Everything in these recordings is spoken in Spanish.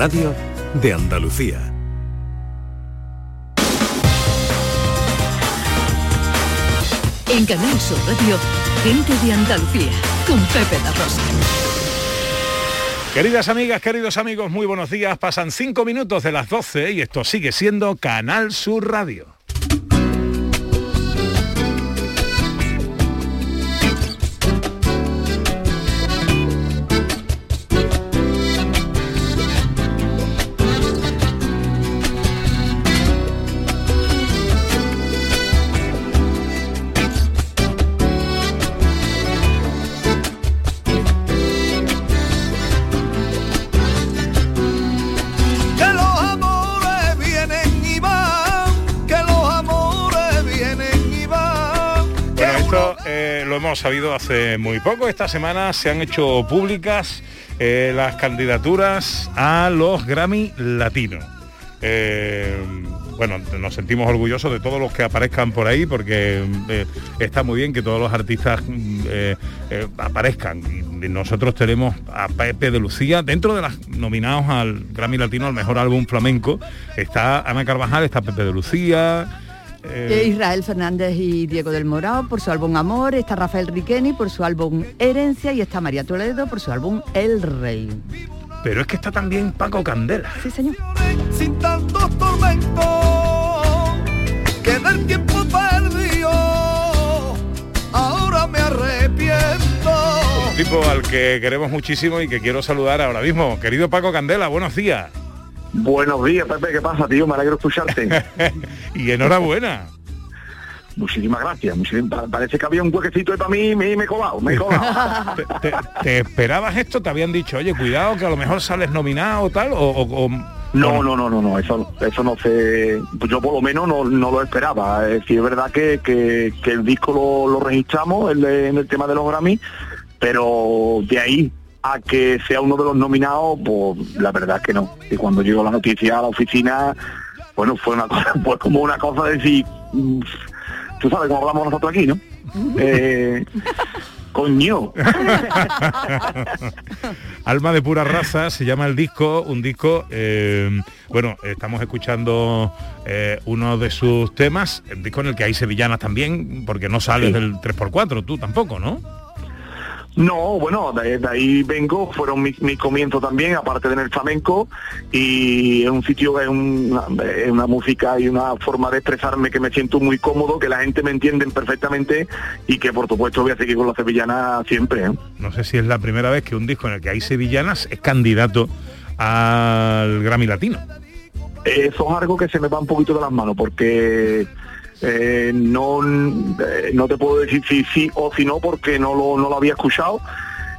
radio de Andalucía. En Canal Sur Radio, gente de Andalucía, con Pepe La Rosa. Queridas amigas, queridos amigos, muy buenos días. Pasan cinco minutos de las 12 y esto sigue siendo Canal Sur Radio. Hemos sabido hace muy poco. Esta semana se han hecho públicas eh, las candidaturas a los Grammy Latinos. Eh, bueno, nos sentimos orgullosos de todos los que aparezcan por ahí porque eh, está muy bien que todos los artistas mm, eh, eh, aparezcan. Nosotros tenemos a Pepe de Lucía, dentro de los nominados al Grammy Latino al mejor álbum flamenco, está Ana Carvajal, está Pepe de Lucía. Eh, Israel Fernández y Diego del Morao por su álbum Amor, está Rafael Riqueni por su álbum Herencia y está María Toledo por su álbum El Rey. Pero es que está también Paco Candela. Sí, señor. Sin tantos tormentos que del tiempo perdido ahora me arrepiento. Un tipo al que queremos muchísimo y que quiero saludar ahora mismo. Querido Paco Candela, buenos días. Buenos días, Pepe, ¿qué pasa, tío? Me alegro escucharte. y enhorabuena. Muchísimas gracias. muchísimas- parece que había un huequecito ahí para mí y me, me he colado, me he colado. ¿Te, te esperabas esto? ¿Te habían dicho, oye, cuidado, que a lo mejor sales nominado o tal? O, o- o- No, no, no, no, no, eso, eso no sé, pues yo por lo menos no, no lo esperaba. Es decir, es verdad que, que- que el disco lo, lo registramos el de- en el tema de los Grammy, pero de ahí a que sea uno de los nominados, pues la verdad es que no. Y cuando llegó la noticia a la oficina, bueno, fue una cosa, pues como una cosa de decir, mm, tú sabes cómo hablamos nosotros aquí, ¿no? Eh, coño. Alma de pura raza se llama el disco, un disco, eh, bueno, estamos escuchando eh, uno de sus temas, el disco en el que hay sevillanas también, porque no sales Sí. del 3x4, tú tampoco, ¿no? No, bueno, de, de ahí vengo, fueron mis, mis comienzos también, aparte de en el flamenco, y es un sitio, es una, es una música y una forma de expresarme que me siento muy cómodo, que la gente me entiende perfectamente y que por supuesto voy a seguir con la sevillana siempre. ¿eh? No sé si es la primera vez que un disco en el que hay sevillanas es candidato al Grammy Latino. Eso es algo que se me va un poquito de las manos, porque eh, no, eh, no te puedo decir si sí o si no, porque no lo, no lo había escuchado.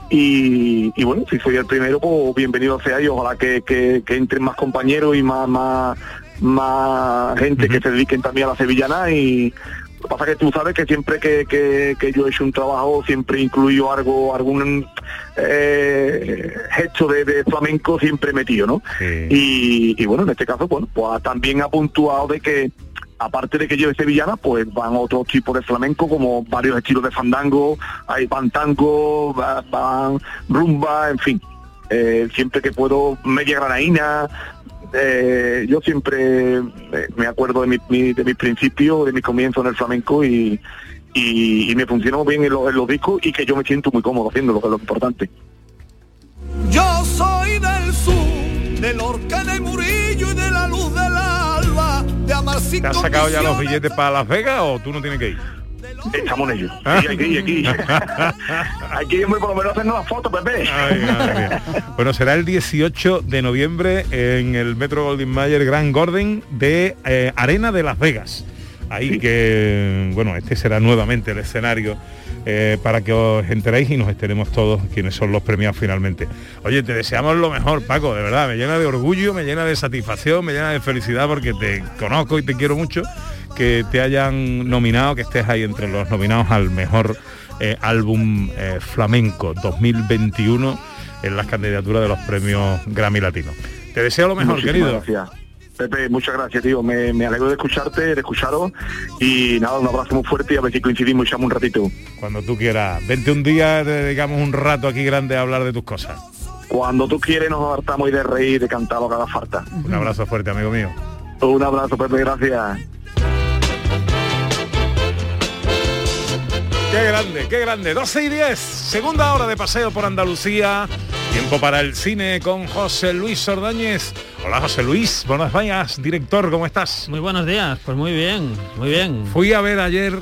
Y, y bueno, si soy el primero, pues bienvenido sea y ojalá que, que- que entren más compañeros y más, más, más gente que se dediquen también a la sevillana y lo que pasa que tú sabes que siempre que, que- que yo he hecho un trabajo siempre incluyo algo, algún eh, gesto de, de flamenco siempre metido, ¿no? Y, y bueno, en este caso, bueno, pues también ha puntuado de que aparte de que lleve sevillana, pues van otros tipos de flamenco, como varios estilos de fandango, hay van tango, va- van rumba, en fin. Eh, siempre que puedo, media granaína, eh, yo siempre me acuerdo de, mi, mi- de mis principios, de mis comienzos en el flamenco y, me funcionó bien en, los- discos y que yo me siento muy cómodo haciéndolo, que es lo importante. Yo soy del sur, del orque de Murillo ¿Te has sacado ya los billetes para Las Vegas o tú no tienes que ir? Estamos en ello. Sí, hay que ir, hay que ir. Hay que ir muy por lo menos hacernos la foto, Pepe. Ay. Bueno, será el 18 de noviembre en el Metro Goldwyn Mayer Grand Gordon de eh, Arena de Las Vegas. Ahí que, bueno, este será nuevamente el escenario eh, para que os enteréis y nos enteremos todos quienes son los premiados finalmente. Oye, te deseamos lo mejor, Paco, de verdad, me llena de orgullo, me llena de satisfacción, me llena de felicidad porque te conozco y te quiero mucho, que te hayan nominado, que estés ahí entre los nominados al mejor eh, álbum eh, flamenco 2021 en las candidaturas de los premios Grammy Latino. Te deseo lo mejor, Muchísimas querido. Gracias. Pepe, muchas gracias, tío. Me, me alegro de escucharte, de escucharos. Y nada, un abrazo muy fuerte y a ver si coincidimos y echamos un ratito. Cuando tú quieras. Vente un día, te dedicamos un rato aquí grande a hablar de tus cosas. Cuando tú quieres nos adaptamos y de reír, de cantar lo que haga falta. Un abrazo fuerte, amigo mío. Un abrazo, Pepe, gracias. Qué grande, qué grande. 12 y 10, segunda hora de paseo por Andalucía. Tiempo para el cine con José Luis Ordóñez. Hola José Luis, buenas días, director, ¿cómo estás? Muy buenos días, pues muy bien, muy bien. Fui a ver ayer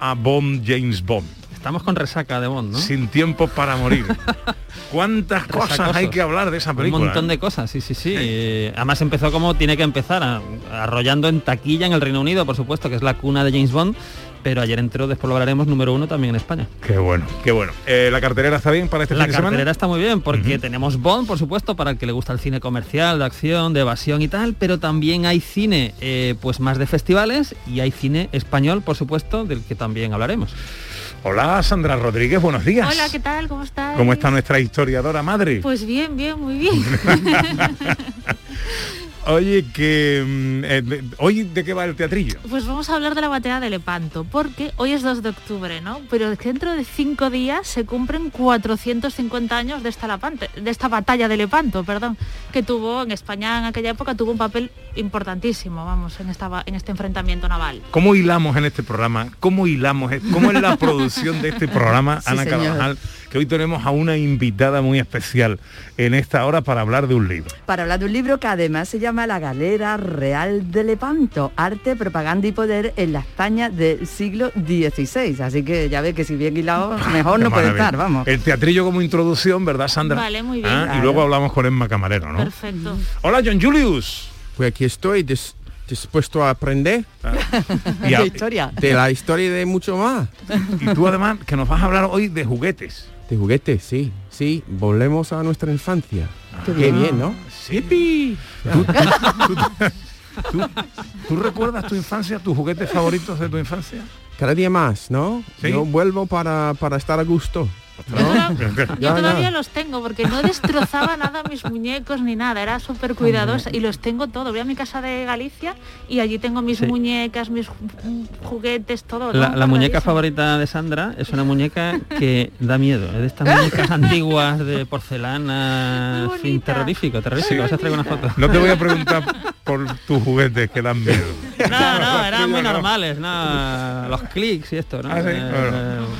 a Bond, James Bond. Estamos con resaca de Bond, ¿no? Sin tiempo para morir. ¿Cuántas cosas hay que hablar de esa película? Un montón de cosas, sí, sí, sí. Eh, Además empezó como tiene que empezar, a- arrollando en taquilla en el Reino Unido, por supuesto, que es la cuna de James Bond, pero ayer entró, después lo hablaremos, número uno también en España. Qué bueno, qué bueno. Eh, ¿La cartelera está bien para este La fin de semana? cartelera está muy bien porque tenemos Bond, por supuesto, para el que le gusta el cine comercial, de acción, de evasión y tal, pero también hay cine eh, pues más de festivales y hay cine español, por supuesto, del que también hablaremos. Hola Sandra Rodríguez, buenos días. Hola, ¿qué tal? ¿Cómo estás? ¿Cómo está nuestra historiadora madre? Pues bien, bien, muy bien. Oye, que mm, eh, hoy de qué va el teatrillo. Pues vamos a hablar de la batalla de Lepanto, porque hoy es 2 de octubre, ¿no? Pero dentro de cinco días se cumplen 450 años de esta, Lapante- de esta batalla de Lepanto, perdón, que tuvo en España en aquella época tuvo un papel importantísimo, vamos, en, esta, en este enfrentamiento naval. ¿Cómo hilamos en este programa? ¿Cómo hilamos? ¿Cómo es la producción de este programa, Sí, Ana señor. Carvajal? Que hoy tenemos a una invitada muy especial en esta hora para hablar de un libro. Para hablar de un libro que además se llama La Galera Real de Lepanto, Arte, Propaganda y Poder en la España del siglo XVI. Así que ya ve que si bien hilado, mejor Qué no puede estar, vamos. El teatrillo como introducción, ¿verdad, Sandra? Vale, muy bien. Ah, Y luego hablamos con Emma Camarero, ¿no? Perfecto. Hola, John Julius. Pues aquí estoy dispuesto a aprender Y, a- ¿Qué historia? de la historia y de mucho más. y tú además que nos vas a hablar hoy de juguetes. De juguetes, sí, sí. Volvemos a nuestra infancia. Qué bien, ¿no? ¡Sipi! ¿Tú, tú- tú- tú recuerdas tu infancia, tus juguetes favoritos de tu infancia? Cada día más, ¿no? Sí. Yo vuelvo para, para estar a gusto. Yo, todavía los tengo porque no destrozaba nada mis muñecos ni nada, era súper cuidadosa y los tengo todo. Voy a mi casa de Galicia y allí tengo mis Sí. muñecas, mis ju- juguetes, todo. La, muñeca favorita de Sandra es una muñeca que da miedo, es de estas muñecas antiguas de porcelana, fin, terrorífico, terrorífico. Vas a traer una foto. No te voy a preguntar por tus juguetes que dan miedo. No, no, eran muy normales, no, los clics y esto, ¿no? Ah, sí, Eh, bueno.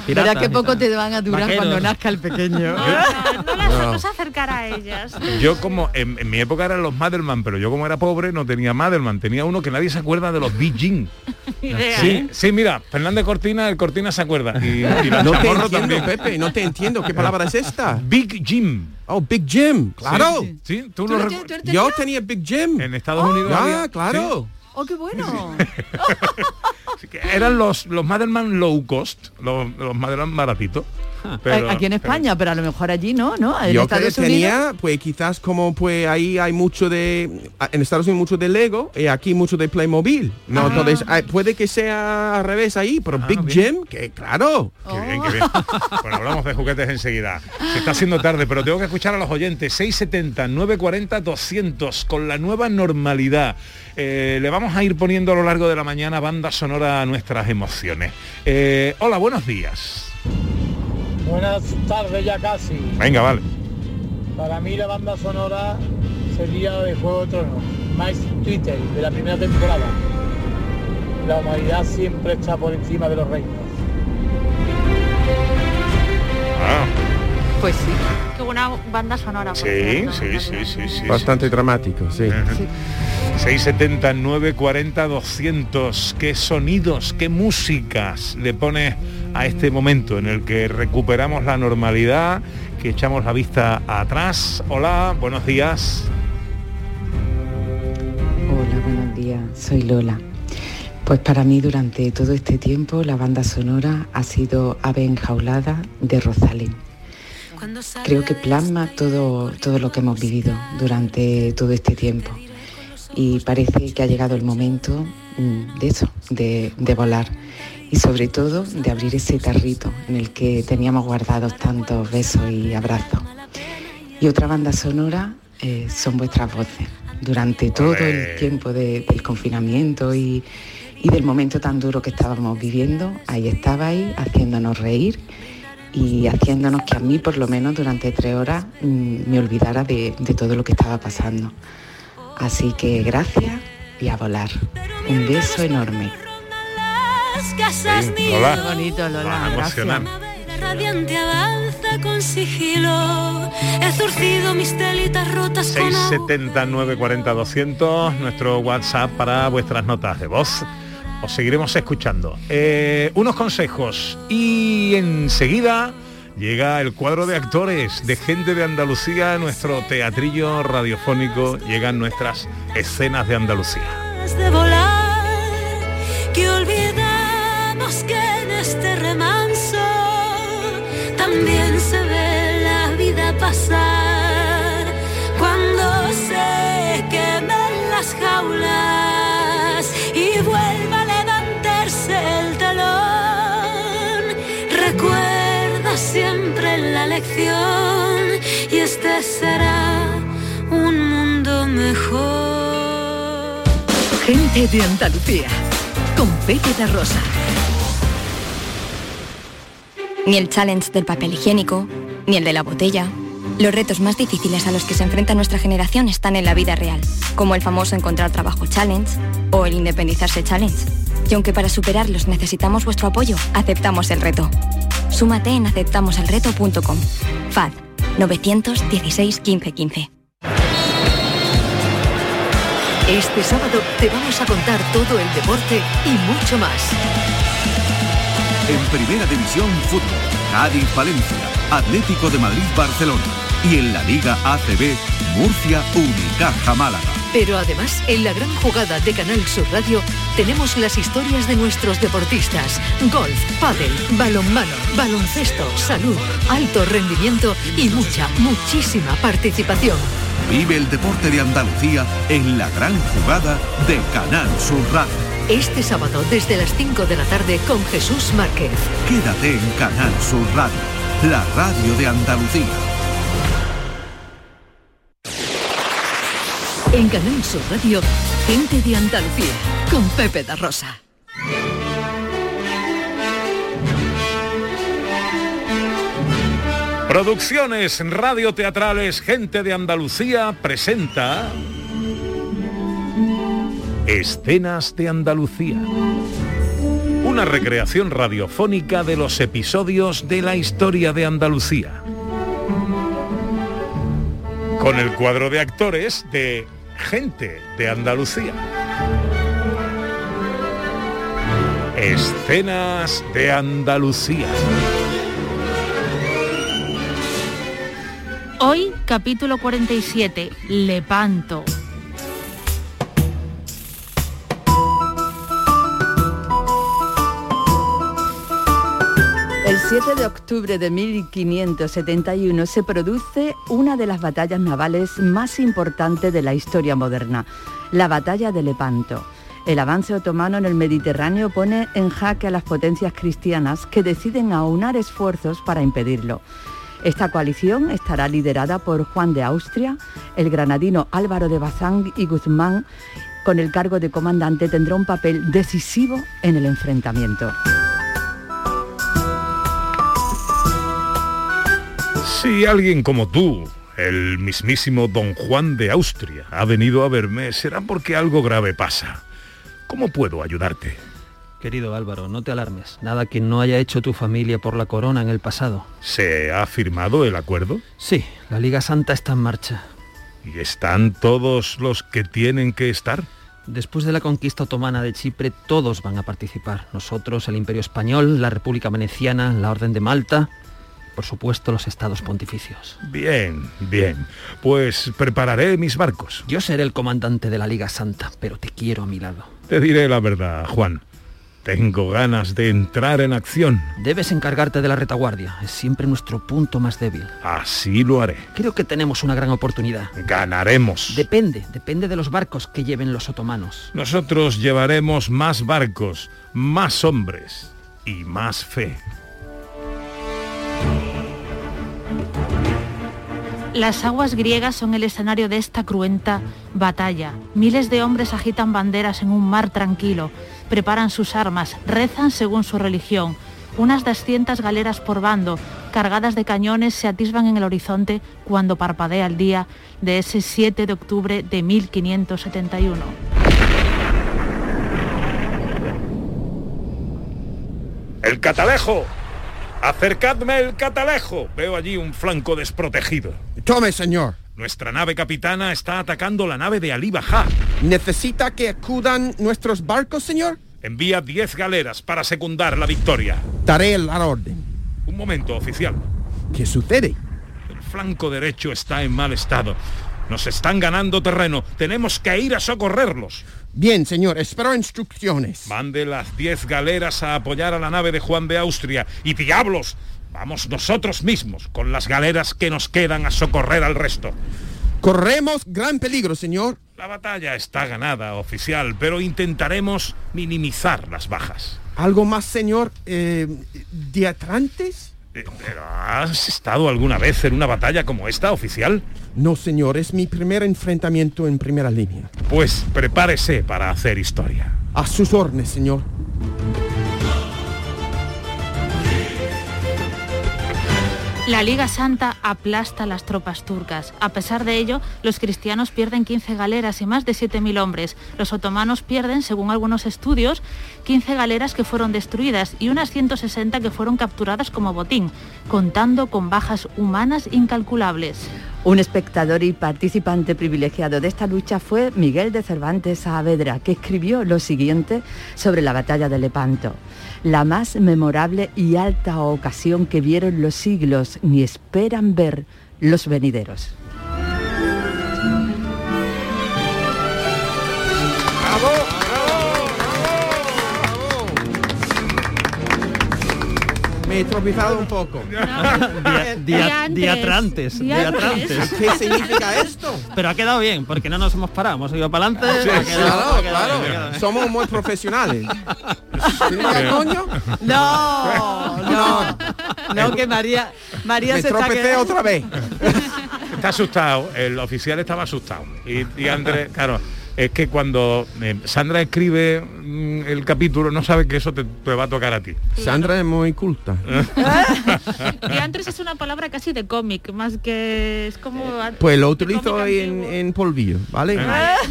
eh, Verá que poco te van a durar. Cuando nazca el pequeño. No, no, no, las- no se acercará a ellas. Yo como en, en mi época eran los Madelman, pero yo como era pobre no tenía Madelman, tenía uno que nadie se acuerda de los Big Jean. Idea, Sí, ¿eh? sí, mira, Fernández Cortina, el Cortina se acuerda. Y, No te entiendo, también. Pepe, no te entiendo. ¿Qué palabra es esta? Big Jim. Oh, Big Jim. Claro. Sí, sí, tú ¿Tú lo tú Yo tenía Big Jim. En Estados Unidos Ya, había- claro. ¡Oh, qué bueno! sí, que eran los, los Madelman low cost, los, los Madelman baratitos. Pero- Aquí en España, pero a lo mejor allí no, ¿no? En Yo que Estados Unidos. tenía, pues quizás como pues ahí hay mucho de, en Estados Unidos mucho de Lego y aquí mucho de Playmobil. No, entonces ah, puede que sea al revés ahí, pero Ah, Big. Jim, que claro. Qué bien, qué bien. Bueno, hablamos de juguetes enseguida. Se está haciendo tarde, pero tengo que escuchar a los oyentes. 670, 940, 200, con la nueva normalidad. Eh, le vamos a ir poniendo a lo largo de la mañana banda sonora a nuestras emociones. Eh, hola, buenos días. Buenas tardes ya casi. Venga, vale. Para mí la banda sonora sería de Juego de Tronos, Max Twitter, de la primera temporada. La humanidad siempre está por encima de los reinos. Ah, Pues sí. Qué buena banda sonora. sí, cierto, sí, sí, sí, sí. Bastante dramático, sí. Ujú. 670 940 200 qué sonidos qué músicas le pones a este momento en el que recuperamos la normalidad que echamos la vista atrás hola buenos días Hola, buenos días, soy Lola. Pues para mí durante todo este tiempo la banda sonora ha sido Ave enjaulada de Rosalén. Creo que plasma todo, todo lo que hemos vivido durante todo este tiempo y parece que ha llegado el momento mm, de eso, de, de volar y sobre todo de abrir ese tarrito en el que teníamos guardados tantos besos y abrazos. Y otra banda sonora eh, son vuestras voces. Durante todo el tiempo de- del confinamiento y, y del momento tan duro que estábamos viviendo, ahí estabais haciéndonos reír y haciéndonos que a mí por lo menos durante tres horas mm, me olvidara de, de todo lo que estaba pasando. Así que gracias y a volar. Un beso enorme. Sí, Lola. Qué bonito, Lola. Radiante avanza con sigilo. He zurcido mis telitas rotas con agua. 679 40 200 nuestro WhatsApp para vuestras notas de voz. Os seguiremos escuchando. Eh, unos consejos y enseguida llega el cuadro de actores de gente de Andalucía, nuestro teatrillo radiofónico, llegan nuestras escenas de Andalucía. Será un mundo mejor Gente de Andalucía. Con Pepe de Rosa. Ni el challenge del papel higiénico, ni el de la botella. Los retos más difíciles a los que se enfrenta nuestra generación están en la vida real, como el famoso encontrar trabajo challenge o el independizarse challenge. Y aunque para superarlos necesitamos vuestro apoyo, aceptamos el reto. Súmate en aceptamoselreto.com. FAD 916 15 15. Este sábado te vamos a contar todo el deporte y mucho más. En Primera División Fútbol, Cádiz Valencia, Atlético de Madrid Barcelona y en la Liga ACB, Murcia Unicaja Málaga. Pero además, en la gran jugada de Canal Sur Radio tenemos las historias de nuestros deportistas. Golf, pádel, balonmano, baloncesto, salud, alto rendimiento y mucha, muchísima participación. Vive el deporte de Andalucía en la gran jugada de Canal Sur Radio. Este sábado desde las 5 de la tarde con Jesús Márquez. Quédate en Canal Sur Radio, la radio de Andalucía. En Canal Sur Radio, gente de Andalucía con Pepe da Rosa. Producciones radioteatrales Gente de Andalucía presenta Escenas de Andalucía. Una recreación radiofónica de los episodios de la historia de Andalucía. Con el cuadro de actores de Gente de Andalucía. Escenas de Andalucía. Hoy, capítulo 47, Lepanto. 7 de octubre de 1571 se produce una de las batallas navales más importantes de la historia moderna, la batalla de Lepanto. El avance otomano en el Mediterráneo pone en jaque a las potencias cristianas que deciden aunar esfuerzos para impedirlo. Esta coalición estará liderada por Juan de Austria, el granadino Álvaro de Bazán y Guzmán, con el cargo de comandante, tendrá un papel decisivo en el enfrentamiento. Si alguien como tú, el mismísimo don Juan de Austria, ha venido a verme, será porque algo grave pasa. ¿Cómo puedo ayudarte? Querido Álvaro, no te alarmes. Nada que no haya hecho tu familia por la corona en el pasado. ¿Se ha firmado el acuerdo? Sí, la Liga Santa está en marcha. ¿Y están todos los que tienen que estar? Después de la conquista otomana de Chipre, todos van a participar. Nosotros, el Imperio Español, la República Veneciana, la Orden de Malta, por supuesto los estados pontificios. Bien, bien. Pues prepararé mis barcos. Yo seré el comandante de la Liga Santa, pero te quiero a mi lado. Te diré la verdad, Juan. Tengo ganas de entrar en acción. Debes encargarte de la retaguardia. Es siempre nuestro punto más débil. Así lo haré. Creo que tenemos una gran oportunidad. Ganaremos. Depende, depende de los barcos que lleven los otomanos. Nosotros llevaremos más barcos, más hombres y más fe. Las aguas griegas son el escenario de esta cruenta batalla. Miles de hombres agitan banderas en un mar tranquilo, preparan sus armas, rezan según su religión. Unas 200 galeras por bando, cargadas de cañones, se atisban en el horizonte cuando parpadea el día de ese 7 de octubre de 1571. ¡El catalejo! ¡Acercadme el catalejo! Veo allí un flanco desprotegido. Tome, señor. Nuestra nave capitana está atacando la nave de Ali Bajá. ¿Necesita que acudan nuestros barcos, señor? Envía 10 galeras para secundar la victoria. Daré la orden. Un momento, oficial. ¿Qué sucede? El flanco derecho está en mal estado. Nos están ganando terreno. Tenemos que ir a socorrerlos. Bien, señor, espero instrucciones. Mande las 10 galeras a apoyar a la nave de Juan de Austria. Y diablos, vamos nosotros mismos con las galeras que nos quedan a socorrer al resto. Corremos gran peligro, señor. La batalla está ganada, oficial, pero intentaremos minimizar las bajas. ¿Algo más, señor? Eh, ¿Diatrantes? ¿Pero has estado alguna vez en una batalla como esta, oficial? No, señor, es mi primer enfrentamiento en primera línea. Pues prepárese para hacer historia. A sus órdenes, señor. La Liga Santa aplasta las tropas turcas. A pesar de ello, los cristianos pierden 15 galeras y más de 7.000 hombres. Los otomanos pierden, según algunos estudios, 15 galeras que fueron destruidas y unas 160 que fueron capturadas como botín, contando con bajas humanas incalculables. Un espectador y participante privilegiado de esta lucha fue Miguel de Cervantes Saavedra, que escribió lo siguiente sobre la batalla de Lepanto. La más memorable y alta ocasión que vieron los siglos ni esperan ver los venideros. Me he tropezado un poco. Dia- dia- diatrantes, diatrantes. ¿Qué significa esto? Pero ha quedado bien, porque no nos hemos parado, hemos ido para adelante. Sí, ha quedado- claro, claro. bien. Somos muy profesionales. ¿Significa coño? No, no, no, que María, María Me se está tropecé quedando- otra vez. Está asustado, el oficial estaba asustado. Y, y Andrés, claro, es que cuando eh, Sandra escribe mm, el capítulo, no sabe que eso te, te va a tocar a ti. Sandra es muy culta. Diantres es una palabra casi de cómic, más que es como... Pues lo utilizo cómic en, polvillo, ¿vale?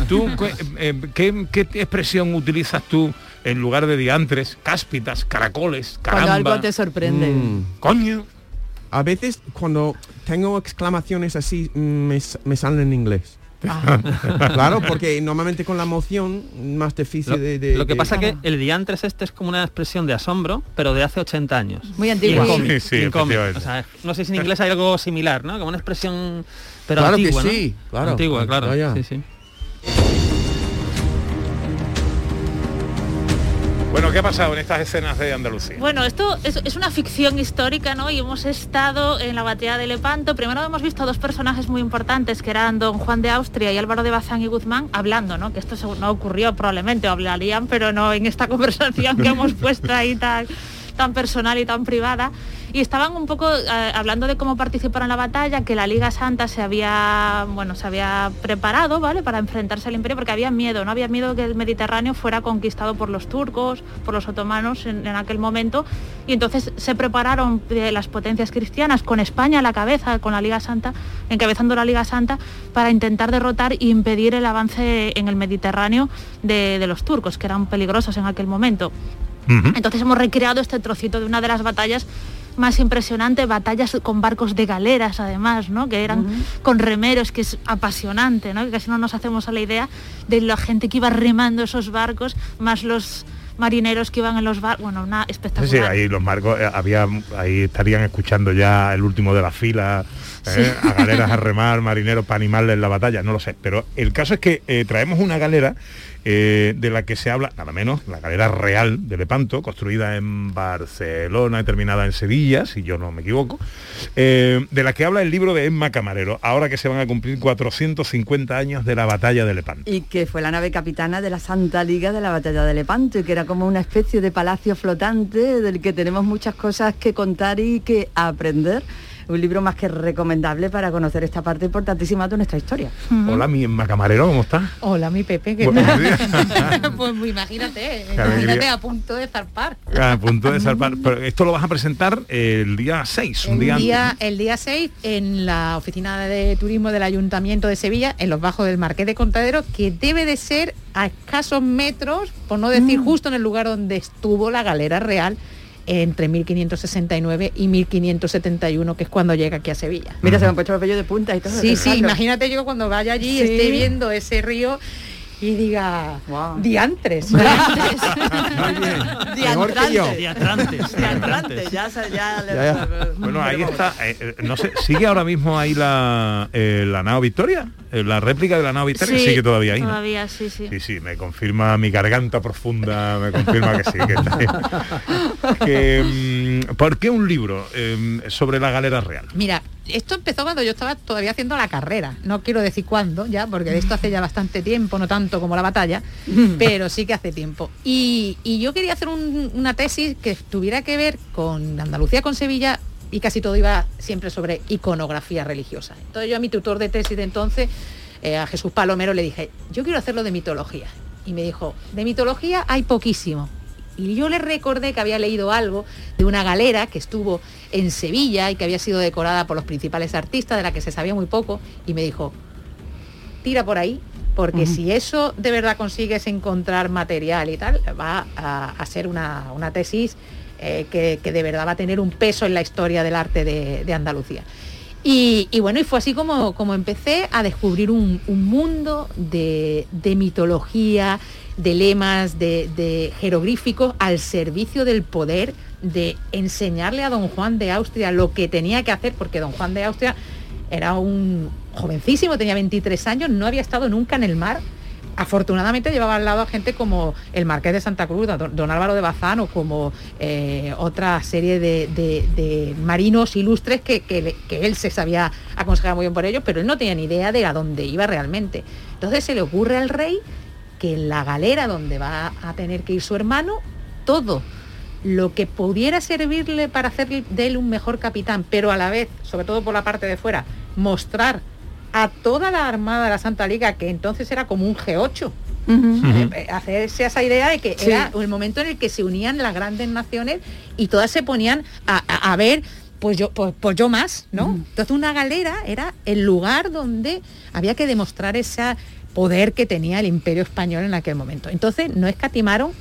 ¿Tú, qué, eh, qué, qué expresión utilizas tú en lugar de diantres, cáspitas, caracoles, caramba? Cuando algo te sorprende. Mm. Coño. A veces cuando tengo exclamaciones así mm, me salen en inglés. claro, porque normalmente con la emoción más difícil Lo, de, de- lo que de- pasa que el diantres este es como una expresión de asombro, pero de hace 80 años. Muy Y antigua. en cómic, Sí, sí, y en cómic. efectivamente. O sea, no sé si en inglés hay algo similar, ¿no? Como una expresión pero Claro antigua, que ¿no? sí, claro. Antigua, claro. Sí, sí. Bueno, ¿qué ha pasado en estas escenas de Andalucía? Bueno, esto es, una ficción histórica, ¿no? Y hemos estado en la batalla de Lepanto. Primero hemos visto a dos personajes muy importantes, que eran don Juan de Austria y Álvaro de Bazán y Guzmán, hablando, ¿no? Que esto no ocurrió probablemente, o hablarían, pero no en esta conversación que hemos puesto ahí tan, tan personal y tan privada. Y estaban un poco eh, hablando de cómo participaron la batalla, que la Liga Santa se había, bueno, se había preparado, ¿vale? Para enfrentarse al imperio, porque había miedo, ¿no? Había miedo que el Mediterráneo fuera conquistado por los turcos, por los otomanos en, aquel momento. Y entonces se prepararon eh, las potencias cristianas con España a la cabeza, con la Liga Santa, encabezando la Liga Santa, para intentar derrotar e impedir el avance en el Mediterráneo de los turcos, que eran peligrosos en aquel momento. Entonces hemos recreado este trocito de una de las batallas más impresionantes, batallas con barcos de galeras además, ¿no? Que eran con remeros, que es apasionante, ¿no? Que casi no nos hacemos a la idea de la gente que iba remando esos barcos, más los marineros que iban en los barcos, bueno, una Sí, espectacular. sí, ahí los marcos, eh, había, ahí estarían escuchando ya el último de la fila, eh, a galeras a remar, marineros para animarles la batalla, no lo sé. Pero el caso es que eh, traemos una galera eh, de la que se habla, nada menos, la galera real de Lepanto, construida en Barcelona y terminada en Sevilla, si yo no me equivoco, eh, de la que habla el libro de Emma Camarero, ahora que se van a cumplir 450 años de la batalla de Lepanto. Y que fue la nave capitana de la Santa Liga de la Batalla de Lepanto y que era como una especie de palacio flotante del que tenemos muchas cosas que contar y que aprender. Un libro más que recomendable para conocer esta parte importantísima de nuestra historia. Hola, mi camarero, ¿cómo estás? Hola, mi Pepe, ¿qué Buenos tal? días. pues imagínate, Qué alegría. imagínate a punto de zarpar. A punto de zarpar. Pero esto lo vas a presentar el día 6, un El día, día, antes. el día 6 en la oficina de turismo del Ayuntamiento de Sevilla, en los bajos del Marqués de Contadero, que debe de ser a escasos metros, por no decir Mm. justo en el lugar donde estuvo la galera real entre 1569 y 1571, que es cuando llega aquí a Sevilla. Mira, se me han puesto los vellos de punta y todo. Sí, sí, imagínate yo cuando vaya allí Sí. esté viendo ese río y diga diantres. Mejor que yo. Diatrantes. Diatrantes, ya, se- ya, Ya, ya. Bueno, ahí está. eh, no sé, ¿sigue ahora mismo ahí la, eh, la nao Victoria? Eh, la réplica de la nao Victoria Sí, sigue todavía ahí, ¿no? Todavía, sí, sí. Sí, sí, me confirma mi garganta profunda, me confirma que sí, que está ahí. Que, mm, ¿Por qué un libro eh, sobre la galera real? Mira, esto empezó cuando yo estaba todavía haciendo la carrera. No quiero decir cuándo, ya, porque de esto hace ya bastante tiempo, no tanto como la batalla, pero sí que hace tiempo. Y, y yo quería hacer un- una tesis que tuviera que ver con Andalucía, con Sevilla, y casi todo iba siempre sobre iconografía religiosa. Entonces yo a mi tutor de tesis de entonces, eh, a Jesús Palomero, le dije, yo quiero hacerlo de mitología. Y me dijo, de mitología hay poquísimo. Y yo le recordé que había leído algo de una galera que estuvo en Sevilla y que había sido decorada por los principales artistas, de la que se sabía muy poco, y me dijo, tira por ahí, porque si eso de verdad consigues encontrar material y tal, va a, a ser una, una tesis eh, que, que de verdad va a tener un peso en la historia del arte de, de Andalucía. Y, y bueno, y fue así como, como empecé a descubrir un, un mundo de, de mitología, de lemas, de, jeroglíficos al servicio del poder, de enseñarle a don Juan de Austria lo que tenía que hacer, porque don Juan de Austria era un jovencísimo, tenía 23 años, no había estado nunca en el mar. Afortunadamente llevaba al lado a gente como el Marqués de Santa Cruz, don, Álvaro de Bazán o como eh, otra serie de, marinos ilustres que, que él se sabía aconsejar muy bien por ellos, pero él no tenía ni idea de a dónde iba realmente. Entonces se le ocurre al rey que en la galera donde va a tener que ir su hermano, todo lo que pudiera servirle para hacer de él un mejor capitán, pero a la vez, sobre todo por la parte de fuera, mostrar a toda la armada de la Santa Liga, que entonces era como un G8, eh, eh, hacerse esa idea de que Sí. era el momento en el que se unían las grandes naciones y todas se ponían a, a- a ver pues yo pues, pues yo más no entonces una galera era el lugar donde había que demostrar ese poder que tenía el imperio español en aquel momento entonces no escatimaron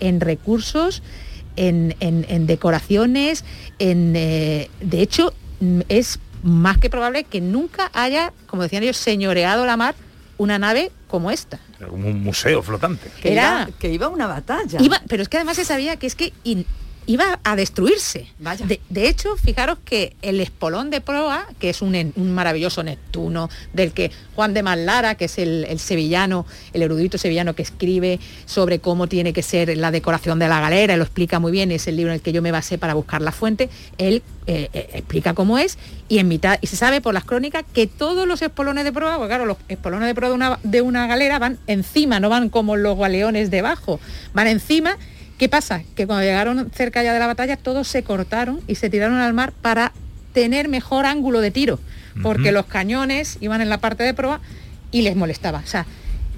en recursos en, en- en decoraciones en eh, de hecho mm, es más que probable que nunca haya como decían ellos señoreado la mar una nave como esta Era como un museo flotante. Que, Era- iba, que iba a una batalla. Iba, pero es que además se sabía que es que in- iba a destruirse. De, de hecho, fijaros que el espolón de proa, que es un, maravilloso Neptuno, del que Juan de Mallara, que es el, el sevillano, el erudito sevillano que escribe sobre cómo tiene que ser la decoración de la galera, lo explica muy bien, es el libro en el que yo me basé para buscar la fuente, él eh, eh, explica cómo es y en mitad, y se sabe por las crónicas que todos los espolones de proa, porque claro, los espolones de proa de una, de una galera van encima, no van como los galeones debajo, van encima ¿Qué pasa? Que cuando llegaron cerca ya de la batalla, todos se cortaron y se tiraron al mar para tener mejor ángulo de tiro, porque los cañones iban en la parte de proa y les molestaba. O sea,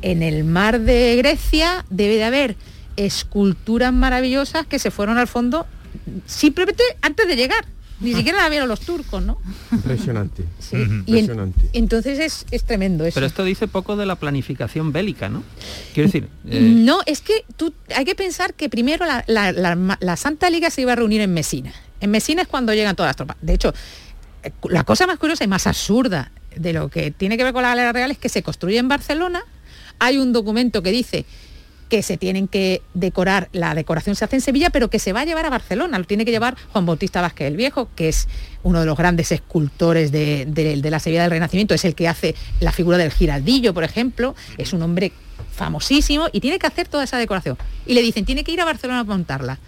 en el mar de Grecia debe de haber esculturas maravillosas que se fueron al fondo simplemente antes de llegar. Ni siquiera la vieron los turcos, ¿no? Impresionante. Y en- Impresionante. entonces es, es tremendo eso. Pero esto dice poco de la planificación bélica, ¿no? Quiero decir, eh, No, es que tú hay que pensar que primero la, la- la- la Santa Liga se iba a reunir en Mesina. En Mesina es cuando llegan todas las tropas. De hecho, eh, la cosa más curiosa y más absurda de lo que tiene que ver con la galera real es que se construye en Barcelona. Hay un documento que dice que se tienen que decorar, la decoración se hace en Sevilla, pero que se va a llevar a Barcelona, lo tiene que llevar Juan Bautista Vázquez el Viejo, que es uno de los grandes escultores de, de- la Sevilla del Renacimiento, es el que hace la figura del giraldillo, por ejemplo, es un hombre famosísimo y tiene que hacer toda esa decoración. Y le dicen, tiene que ir a Barcelona a montarla.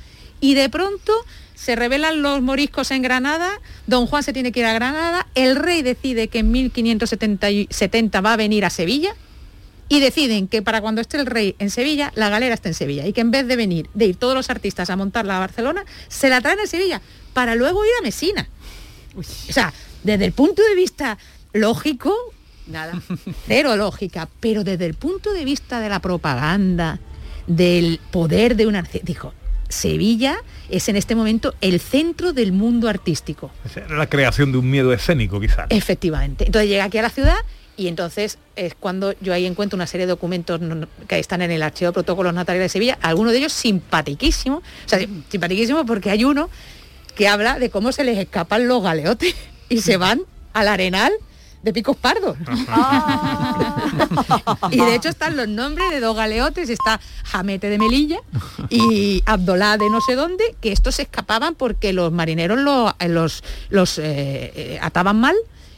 Y de pronto se revelan los moriscos en Granada, don Juan se tiene que ir a Granada, el rey decide que en 1570 va a venir a Sevilla, y deciden que para cuando esté el rey en Sevilla, la galera está en Sevilla y que en vez de venir, de ir todos los artistas a montarla a Barcelona, se la traen en Sevilla para luego ir a Mesina. O sea, desde el punto de vista lógico, Nada. cero lógica, pero desde el punto de vista de la propaganda, del poder de una... Dijo, Sevilla es en este momento el centro del mundo artístico. La creación de un miedo escénico, quizás. Efectivamente. Entonces llega aquí a la ciudad y entonces es cuando yo ahí encuentro una serie de documentos que están en el archivo de protocolos notariales de Sevilla, algunos de ellos simpatiquísimos, o sea, simpatiquísimos porque hay uno que habla de cómo se les escapan los galeotes y se van al arenal de picos pardos. y de hecho están los nombres de dos galeotes, está Jamete de Melilla y Abdolá de no sé dónde, que estos se escapaban porque los marineros lo- eh, los, los eh, eh, ataban mal.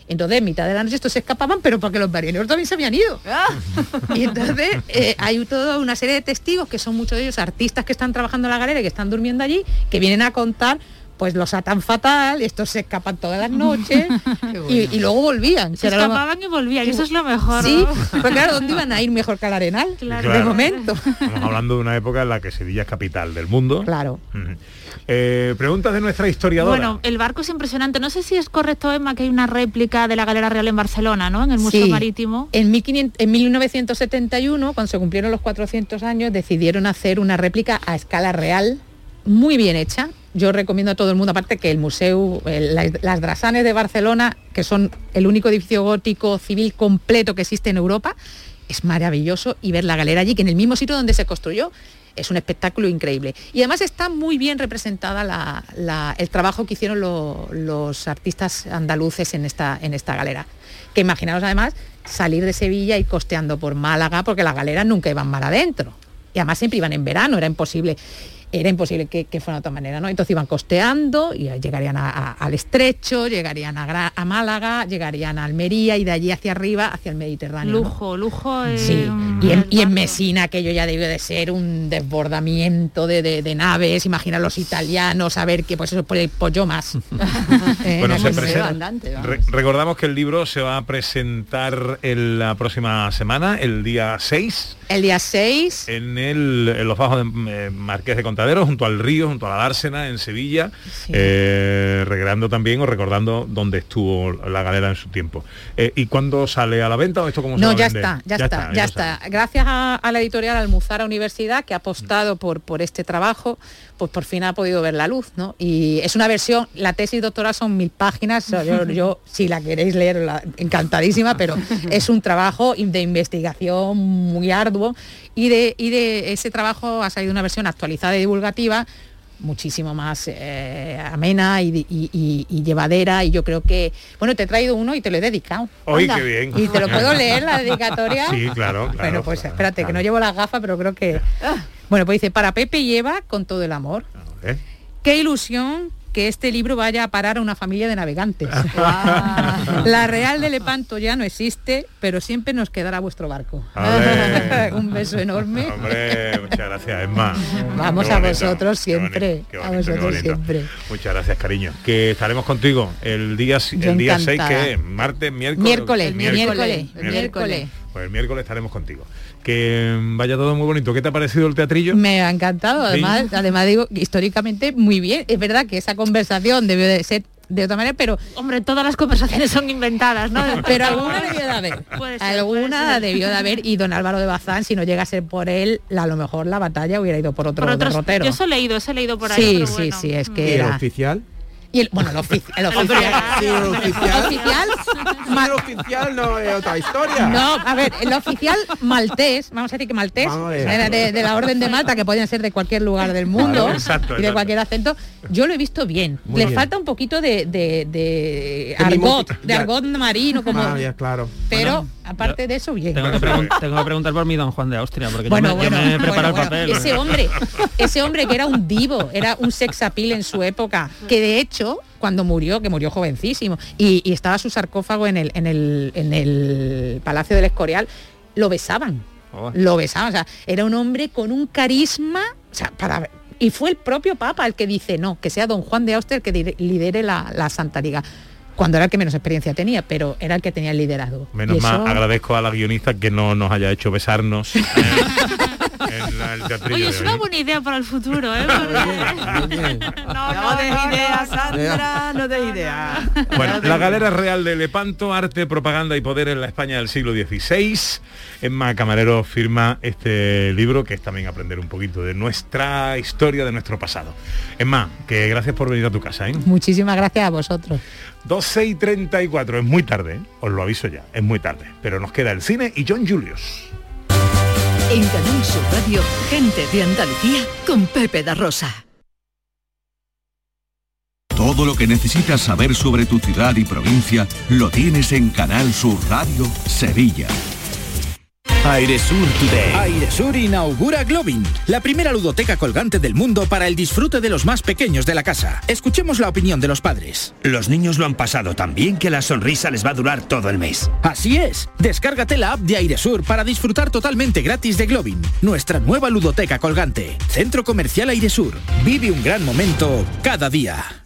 Entonces, en mitad de la noche estos se escapaban, pero porque los marineros también se habían ido. Y entonces eh, hay toda una serie de testigos, que son muchos de ellos artistas que están trabajando en la galera y que están durmiendo allí, que vienen a contar pues los atan fatal, estos se escapan todas las noches y, y luego volvían. Se era lo escapaban y volvían, eso es lo mejor. Sí, ¿no? pues claro, ¿dónde iban a ir mejor que al Arenal? Claro. De momento. Estamos hablando de una época en la que Sevilla es capital del mundo. Claro. Eh, preguntas de nuestra historiadora. Bueno, el barco es impresionante. No sé si es correcto, Emma, que hay una réplica de la Galera Real en Barcelona, ¿no? En el Museo Sí. Marítimo. En, 1500 en 1971, cuando se cumplieron los 400 años, decidieron hacer una réplica a escala real, muy bien hecha. Yo recomiendo a todo el mundo, aparte que el museo, el- las, las Drasanes de Barcelona, que son el único edificio gótico civil completo que existe en Europa, es maravilloso y ver la galera allí, que en el mismo sitio donde se construyó, es un espectáculo increíble. Y además está muy bien representada el trabajo que hicieron lo- los artistas andaluces en esta, en esta galera. Que imaginaos además salir de Sevilla y costeando por Málaga, porque las galeras nunca iban mar adentro. Y además siempre iban en verano, era imposible. Era imposible que, que fuera de otra manera, ¿no? Entonces iban costeando y llegarían a- a- al estrecho, llegarían a, Málaga, llegarían a Almería y de allí hacia arriba, hacia el Mediterráneo. ¿no? Lujo, lujo. eh, Sí, y en, y en. Mesina aquello ya debió de ser un desbordamiento de, de- de naves, imagina los italianos, a ver que pues eso por el pollo más. Eh, Bueno, en se presenta- andante. Re- recordamos que el libro se va a presentar en la próxima semana, el día 6, El día 6, en, el, en los bajos de eh, Marqués de Junto al río, junto a la Dársena, en Sevilla, eh, recreando también o recordando dónde estuvo la galera en su tiempo. Eh, ¿Y cuándo sale a la venta o esto cómo se No, a ya está, ya, está, ya está. Gracias a, a la editorial Almuzara Universidad que ha apostado por, por este trabajo, pues por fin ha podido ver la luz, ¿no? Y es una versión, la tesis doctoral son mil páginas, yo, yo, si la queréis leer, la- encantadísima, pero es un trabajo de investigación muy arduo y de, y de ese trabajo ha salido una versión actualizada y divulgativa muchísimo más eh, amena y, y- y- y llevadera y yo creo que bueno te he traído uno y te lo he dedicado Oy, Anda. qué bien. y te lo puedo leer la dedicatoria Sí, claro, claro. bueno pues claro, espérate que no llevo las gafas pero creo que bueno pues dice para Pepe y Eva con todo el amor ¿Eh? qué ilusión que este libro vaya a parar a una familia de navegantes la Real de Lepanto ya no existe pero siempre nos quedará vuestro barco un beso enorme Hombre, muchas gracias, Emma. Vamos Qué a bonito, vosotros qué bonito, siempre, qué a bonito, qué vosotros bonito. siempre. Muchas gracias, cariño. Que estaremos contigo el día Yo el día 6 encantada. que es? martes, miércoles. Miércoles, miércoles, Miércoles. miércoles. Pues el miércoles estaremos contigo. Que mm, vaya todo muy bonito. ¿Qué te ha parecido el teatrillo? Me ha encantado, además, además digo, históricamente muy bien. Es verdad que esa conversación debe de ser de otra manera, pero Hombre, todas las conversaciones son inventadas, ¿no? pero alguna debió de haber. Puede ser, alguna puede ser. debió de haber y don Álvaro de Bazán, si no llega a ser por él, la- a lo mejor la batalla hubiera ido por otro Por otros, derrotero. yo eso he leído, eso he leído por ahí. Sí, pero sí, bueno. sí, es ¿Y que el era. oficial? Y el, bueno, el, ofici- el oficial. Sí, el oficial. oficial Sí, el oficial no es otra historia. No, a ver, el oficial maltés, vamos a decir que maltés, era de, de la orden de Malta, que podían ser de cualquier lugar del mundo Claro, exacto, y de exacto. cualquier acento, yo lo he visto bien. Muy Le bien. falta un poquito de, de, de Que argot, de argot marino, como, Ah, ya, claro. pero aparte de eso, bien. Tengo que, pregun- tengo que preguntar por mi don Juan de Austria, porque Bueno, yo me, yo bueno, me he preparado bueno, el papel. bueno. Ese hombre, ese hombre que era un divo, era un sex appeal en su época, que de hecho, cuando murió, que murió jovencísimo, y, y estaba su sarcófago en el, en el, en el Palacio del Escorial, lo besaban. Oh. Lo besaban. O sea, era un hombre con un carisma. O sea, para. Y fue el propio Papa el que dice, no, que sea don Juan de Austria el que lidere la, la Santa Liga. Cuando era el que menos experiencia tenía, pero era el que tenía el liderazgo. Menos Y mal, eso- agradezco a la guionista que no nos haya hecho besarnos. eh, en la- Oye, es una buena idea para el futuro, ¿eh? no, No des ideas, Sandra, no des ideas. Bueno, la Galera Real de Lepanto, Arte, Propaganda y Poder en la España del siglo XVI. Emma Camarero firma este libro que es también aprender un poquito de nuestra historia, de nuestro pasado. Emma, que gracias por venir a tu casa. ¿eh? Muchísimas gracias a vosotros. 12 y 34, es muy tarde, ¿eh? os lo aviso ya, es muy tarde. Pero nos queda el cine y John Julius. En Canal Sur Radio, gente de Andalucía con Pepe da Rosa. Todo lo que necesitas saber sobre tu ciudad y provincia lo tienes en Canal Sur Radio Sevilla. Airesur Today. Airesur inaugura Globin, la primera ludoteca colgante del mundo para el disfrute de los más pequeños de la casa. Escuchemos la opinión de los padres. Los niños lo han pasado tan bien que la sonrisa les va a durar todo el mes. Así es, descárgate la app de Airesur para disfrutar totalmente gratis de Globin, nuestra nueva ludoteca colgante. Centro Comercial Airesur. Vive un gran momento cada día.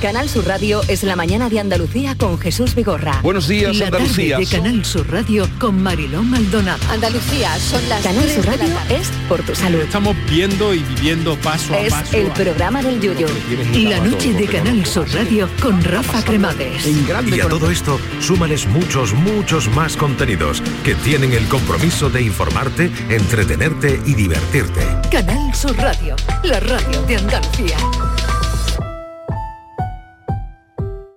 Canal Sur Radio es la mañana de Andalucía con Jesús Vigorra. Buenos días, la Andalucía. tarde de Canal Sur Radio con Mariló Maldonado. Andalucía, son las Canal Sur Radio es por tu salud. Estamos viendo y viviendo paso a Es paso. el programa del Yuyo. La noche de Canal Sur Radio con Rafa Cremades. Y a todo esto, súmales muchos, muchos más contenidos que tienen el compromiso de informarte, entretenerte y divertirte. Canal Sur Radio, la radio de Andalucía.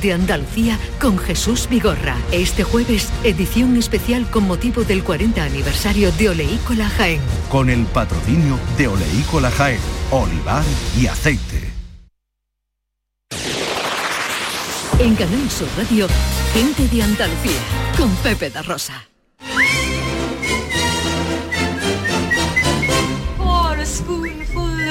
de Andalucía con Jesús Vigorra. Este jueves, edición especial con motivo del 40 aniversario de Oleícola Jaén. Con el patrocinio de Oleícola Jaén, olivar y aceite. En Canal Sur Radio, gente de Andalucía con Pepe da Rosa.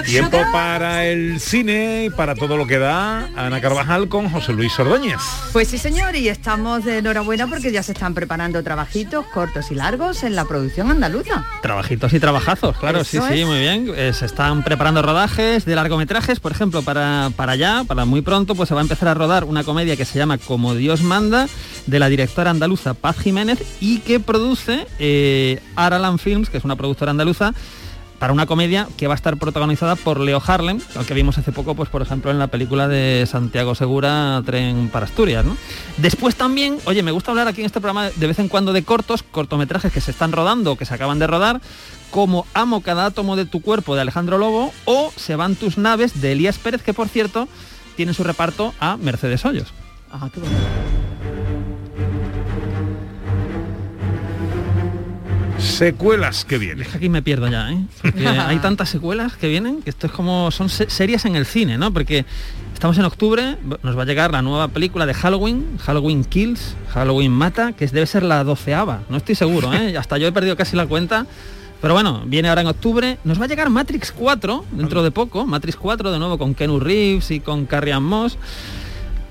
Tiempo para el cine y para todo lo que da Ana Carvajal con José Luis Ordóñez. Pues sí, señor, y estamos de enhorabuena porque ya se están preparando trabajitos cortos y largos en la producción andaluza. Trabajitos y trabajazos, claro, Eso sí, sí, muy bien. Eh, se están preparando rodajes de largometrajes, por ejemplo, para, para allá, para muy pronto, pues se va a empezar a rodar una comedia que se llama Como Dios manda, de la directora andaluza Paz Jiménez y que produce eh, Aralan Films, que es una productora andaluza, para una comedia que va a estar protagonizada por Leo Harlem, al que vimos hace poco, pues por ejemplo, en la película de Santiago Segura, Tren para Asturias, ¿no? Después también, oye, me gusta hablar aquí en este programa de vez en cuando de cortos, cortometrajes que se están rodando o que se acaban de rodar, como Amo cada átomo de tu cuerpo de Alejandro Lobo o Se van tus naves de Elías Pérez, que por cierto tiene su reparto a Mercedes Hoyos. Qué. Secuelas que vienen. Es que aquí me pierdo ya, ¿eh? Porque hay tantas secuelas que vienen que esto es como son se- series en el cine, ¿no? Porque estamos en octubre, nos va a llegar la nueva película de Halloween, Halloween Kills, Halloween Mata, que debe ser la doceava, no estoy seguro, ¿eh? Hasta yo he perdido casi la cuenta. Pero bueno, viene ahora en octubre. Nos va a llegar Matrix 4 dentro de poco. Matrix 4 de nuevo con Kenu Reeves y con Carrie Ann Moss.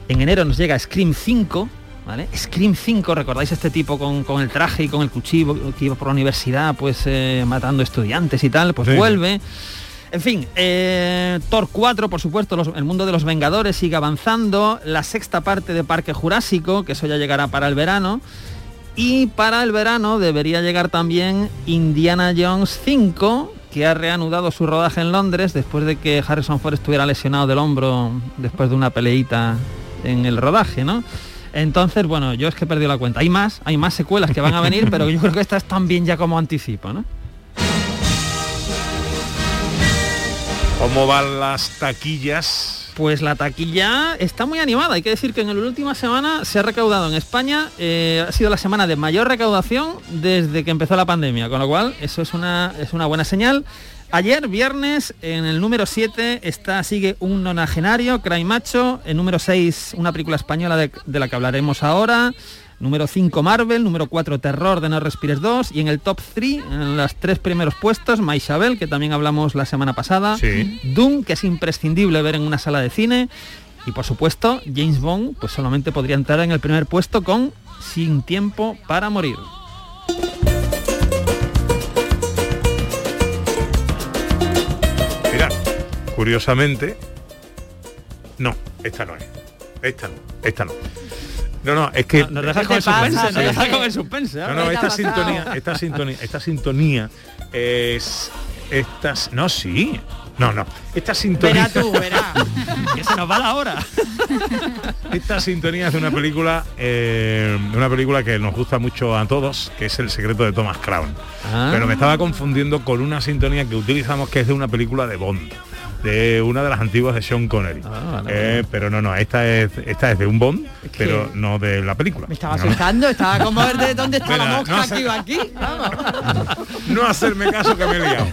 En enero nos llega Scream 5, ¿vale? Scream 5, ¿recordáis este tipo con, con el traje y con el cuchillo que iba por la universidad pues eh, matando estudiantes y tal? Pues Sí. vuelve. En fin, eh, Thor 4, por supuesto, los- el mundo de los Vengadores sigue avanzando. La sexta parte de Parque Jurásico, que eso ya llegará para el verano. Y para el verano debería llegar también Indiana Jones 5, que ha reanudado su rodaje en Londres después de que Harrison Ford estuviera lesionado del hombro después de una peleita en el rodaje, ¿no? Entonces, bueno, yo es que he perdido la cuenta. Hay más, hay más secuelas que van a venir, pero yo creo que esta es tan bien ya como anticipo, ¿no? ¿Cómo van las taquillas Pues la taquilla está muy animada. Hay que decir que en la última semana se ha recaudado en España, eh, ha sido la semana de mayor recaudación desde que empezó la pandemia, con lo cual eso es una, es una buena señal. Ayer, viernes, en el número 7 está, sigue un nonagenario, Cry Macho, el número 6, una película española de, de la que hablaremos ahora, número 5 Marvel, número 4 Terror de No Respires 2 y en el top 3, en los tres primeros puestos, Maishabel, que también hablamos la semana pasada, Sí. Doom, que es imprescindible ver en una sala de cine. Y por supuesto James Bond, pues solamente podría entrar en el primer puesto con Sin tiempo para morir. Curiosamente, no, esta no es. Esta no, esta no. No, no, es que... Nos deja con el suspense, nos deja con el suspense. No, no, esta sintonía, esta sintonía, esta sintonía es... Estas... No, sí. No, no. Esta sintonía... Verá tú, verá. que se nos va la hora. Esta sintonía es de una película, eh, de una película que nos gusta mucho a todos, que es El secreto de Thomas Crown. Ah. Pero me estaba confundiendo con una sintonía que utilizamos que es de una película de Bond, de una de las antiguas de Sean Connery. Ah, Eh, pero no, no, esta es esta es de un Bond, pero no de la película. Me estaba No. asustando, estaba como el de dónde está la Venga, mosca no aquí. Vamos. No hacerme caso que me he liado.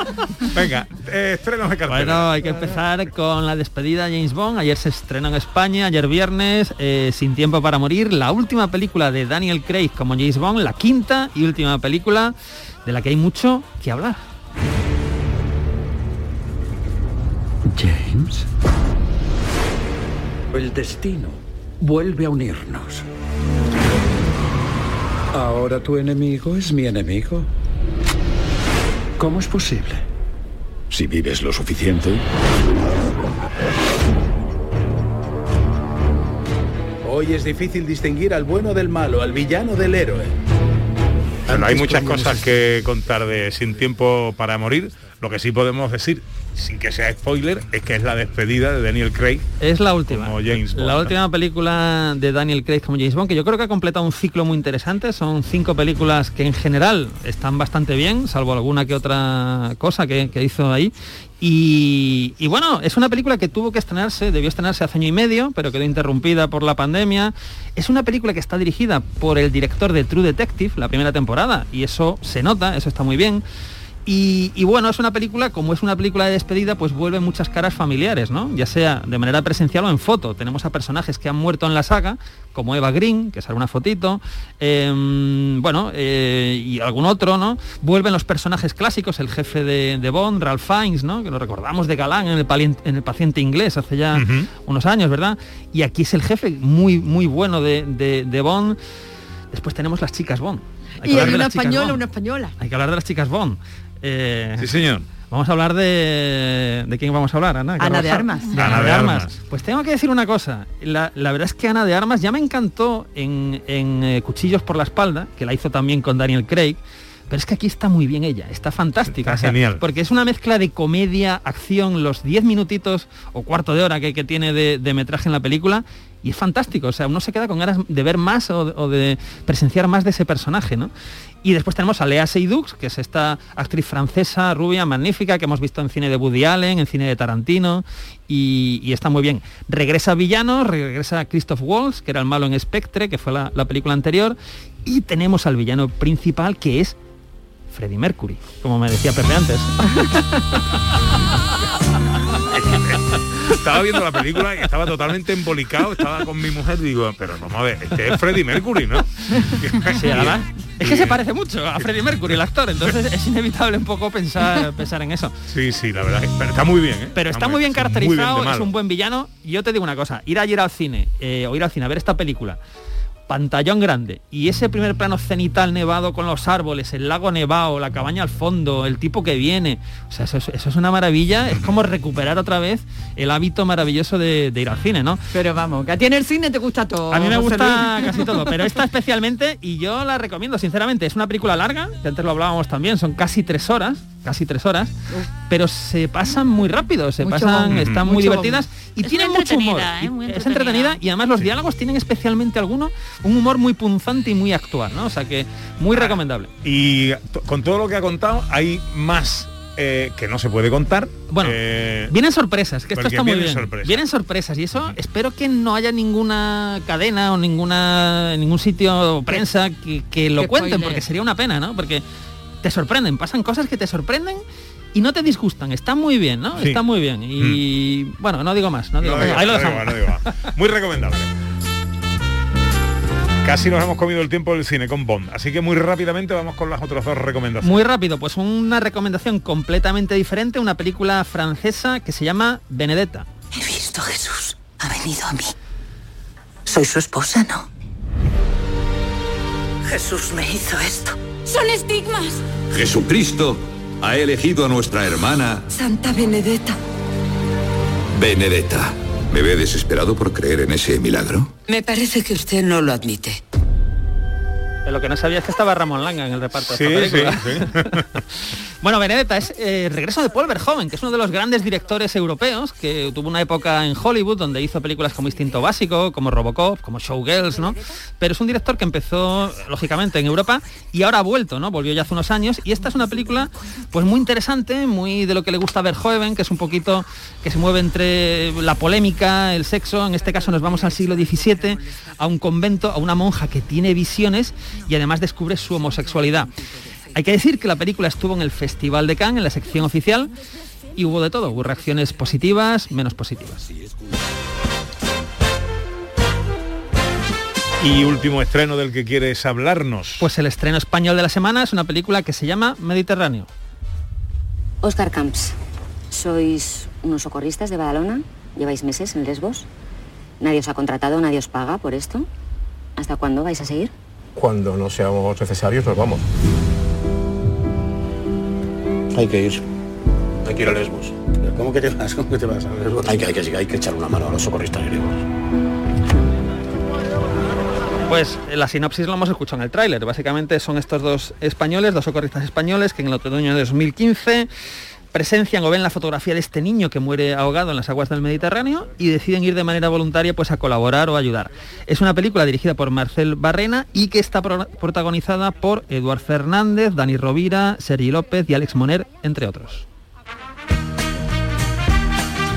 Venga, eh, estrenos de cartelera. Bueno, hay que empezar con la despedida de James Bond. Ayer se estrenó en España, ayer viernes, eh, Sin tiempo para morir, la última película de Daniel Craig como James Bond, la quinta y última película de la que hay mucho que hablar. James. El destino vuelve a unirnos. Ahora tu enemigo es mi enemigo. ¿Cómo es posible? Si vives lo suficiente. Hoy es difícil distinguir al bueno del malo, al villano del héroe. Bueno, hay muchas cosas que contar de Sin tiempo para morir. Lo que sí podemos decir, sin que sea spoiler, es que es la despedida de Daniel Craig Es la última. como James Bond. La última película de Daniel Craig como James Bond, que yo creo que ha completado un ciclo muy interesante. Son cinco películas que en general están bastante bien, salvo alguna que otra cosa que, que hizo ahí. Y, y bueno, es una película que tuvo que estrenarse, debió estrenarse hace año y medio, pero quedó interrumpida por la pandemia. Es una película que está dirigida por el director de True Detective, la primera temporada, y eso se nota, eso está muy bien. Y, y bueno, es una película, como es una película de despedida, pues vuelve muchas caras familiares, ¿no? Ya sea de manera presencial o en foto. Tenemos a personajes que han muerto en la saga, como Eva Green, que sale una fotito, em, bueno, eh, y algún otro, ¿no? Vuelven los personajes clásicos, el jefe de, de Bond, Ralph Fiennes, ¿no? Que lo recordamos de Galán en el, palien- en el paciente inglés hace ya unos años, ¿verdad? Y aquí es el jefe muy, muy bueno de, de- de Bond. Después tenemos las chicas Bond. Hay que Y hablar hay de una española, Bond. una española. Hay que hablar de las chicas Bond. Eh, Sí, señor. Vamos a hablar de... ¿De quién vamos a hablar, Ana? Ana de? Armas. De Ana Ana de Armas. Armas. Pues tengo que decir una cosa. La, la verdad es que Ana de Armas ya me encantó en, en, eh, Cuchillos por la espalda, que la hizo también con Daniel Craig. Pero es que aquí está muy bien ella, está fantástica. Está genial. Porque es una mezcla de comedia, acción, los 10 minutitos o cuarto de hora que, que tiene de, de metraje en la película. Y es fantástico, o sea, uno se queda con ganas de ver más o, o de presenciar más de ese personaje, ¿no? Y después tenemos a Lea Seydoux, que es esta actriz francesa, rubia, magnífica, que hemos visto en cine de Woody Allen, en cine de Tarantino, y, está muy bien. Regresa Villano, regresa Christoph Waltz, que era el malo en Spectre, que fue la, la película anterior, y tenemos al villano principal, que es Freddie Mercury, como me decía Pepe antes. Estaba viendo la película y estaba totalmente embolicado, estaba con mi mujer y digo, pero vamos a ver, este es Freddie Mercury, ¿no? Sí, además, es que se parece mucho a Freddie Mercury, el actor, entonces es inevitable un poco pensar, pensar en eso. Sí, sí, la verdad, pero está muy bien, ¿eh? Pero está muy bien caracterizado, es un buen villano. Y yo te digo una cosa, ir ayer al cine, eh, o ir al cine a ver esta película, pantallón grande, y ese primer plano cenital nevado con los árboles, el lago nevado, la cabaña al fondo, el tipo que viene, o sea, eso, es- eso es una maravilla, es como recuperar otra vez el hábito maravilloso de, de ir al cine, ¿no? Pero vamos, que a ti en el cine te gusta todo. A mí me gusta casi todo, pero esta especialmente y yo la recomiendo sinceramente. Es una película larga, que antes lo hablábamos también, son casi tres horas, casi tres horas, pero se pasan muy rápido, se Mucho pasan, están muy Mucho divertidas y Es tienen mucho humor. ¿eh? Y es entretenida y además los diálogos tienen especialmente alguno un humor muy punzante y muy actual, ¿no? O sea que muy recomendable. Y con todo lo que ha contado, hay más eh, que no se puede contar. Bueno, Eh, Vienen sorpresas, que esto está muy vienen bien. sorpresas. Vienen sorpresas y eso espero que no haya ninguna cadena o ninguna ningún sitio o prensa que, que lo cuenten, porque sería una pena, ¿no? Porque te sorprenden, pasan cosas que te sorprenden y no te disgustan. Está muy bien, ¿no? Sí. Está muy bien. Y bueno, no digo más, no digo No más. digo Ahí lo no dejamos. digo no digo más. Muy recomendable. Casi nos hemos comido el tiempo del cine con Bond, así que muy rápidamente vamos con las otras dos recomendaciones. Muy rápido, pues una recomendación completamente diferente, una película francesa que se llama Benedetta. He visto a Jesús. Ha venido a mí. Soy su esposa, ¿no? Jesús me hizo esto. Son estigmas. Jesucristo ha elegido a nuestra hermana Santa Benedetta. Benedetta. ¿Me ve desesperado por creer en ese milagro? Me parece que usted no lo admite. Lo que no sabía es que estaba Ramón Langa en el reparto de Sí, esta sí, película. bueno, Benedetta es eh, el regreso de Paul Verhoeven, que es uno de los grandes directores europeos, que tuvo una época en Hollywood donde hizo películas como Instinto Básico, como Robocop, como Showgirls, ¿no? Pero es un director que empezó, lógicamente, en Europa y ahora ha vuelto, ¿no? Volvió ya hace unos años y esta es una película pues muy interesante, muy de lo que le gusta a Verhoeven, que es un poquito que se mueve entre la polémica, el sexo, en este caso nos vamos al siglo XVII, a un convento, a una monja que tiene visiones y además descubre su homosexualidad. Hay que decir que la película estuvo en el Festival de Cannes, en la sección oficial, y hubo de todo, hubo reacciones positivas, menos positivas. Y último estreno del que quieres hablarnos. Pues el estreno español de la semana es una película que se llama Mediterráneo. Oscar Camps, sois unos socorristas de Badalona, lleváis meses en Lesbos, nadie os ha contratado, nadie os paga por esto. ¿Hasta cuándo vais a seguir? Cuando no seamos necesarios nos vamos. Hay que ir. Hay que ir a Lesbos. ¿Cómo que te vas? ¿Cómo que te vas a Lesbos? Hay que, hay que, hay que echar una mano a los socorristas griegos. Pues eh, la sinopsis lo hemos escuchado en el tráiler. Básicamente son estos dos españoles, dos socorristas españoles, que en el otoño de 2015 presencian o ven la fotografía de este niño que muere ahogado en las aguas del Mediterráneo y deciden ir de manera voluntaria pues a colaborar o ayudar. Es una película dirigida por Marcel Barrena y que está pro- protagonizada por Eduard Fernández, Dani Rovira, Sergi López y Alex Moner, entre otros.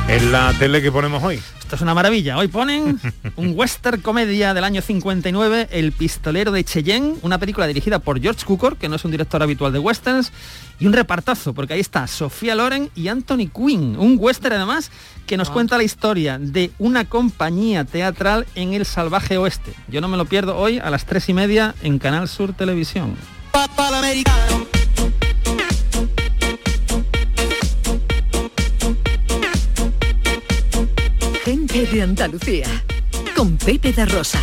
En la tele que ponemos hoy. Esto es una maravilla. Hoy ponen un western comedia del año 59, El pistolero de Cheyenne, una película dirigida por George Cukor, que no es un director habitual de westerns, y un repartazo, porque ahí está Sofía Loren y Anthony Quinn, un western además que nos cuenta la historia de una compañía teatral en el salvaje oeste. Yo no me lo pierdo hoy a las tres y media en Canal Sur Televisión. De Andalucía. Con Pepe da Rosa.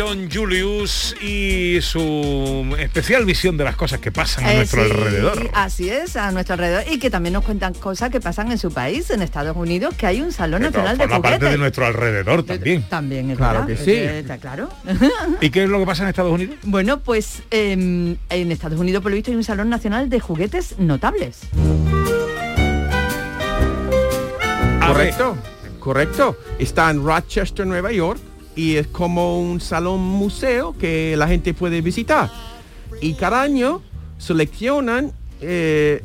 John Julius y su especial visión de las cosas que pasan a Eh, nuestro sí, alrededor. Así es, a nuestro alrededor. Y que también nos cuentan cosas que pasan en su país, en Estados Unidos, que hay un Salón Pero Nacional de forma parte Juguetes. de nuestro alrededor también. También es Claro verdad, que sí. eh, Está claro. ¿Y qué es lo que pasa en Estados Unidos? Bueno, pues em, en Estados Unidos, por lo visto, hay un Salón Nacional de Juguetes Notables. Correcto, correcto. Está en Rochester, Nueva York, y es como un salón museo que la gente puede visitar. Y cada año seleccionan eh,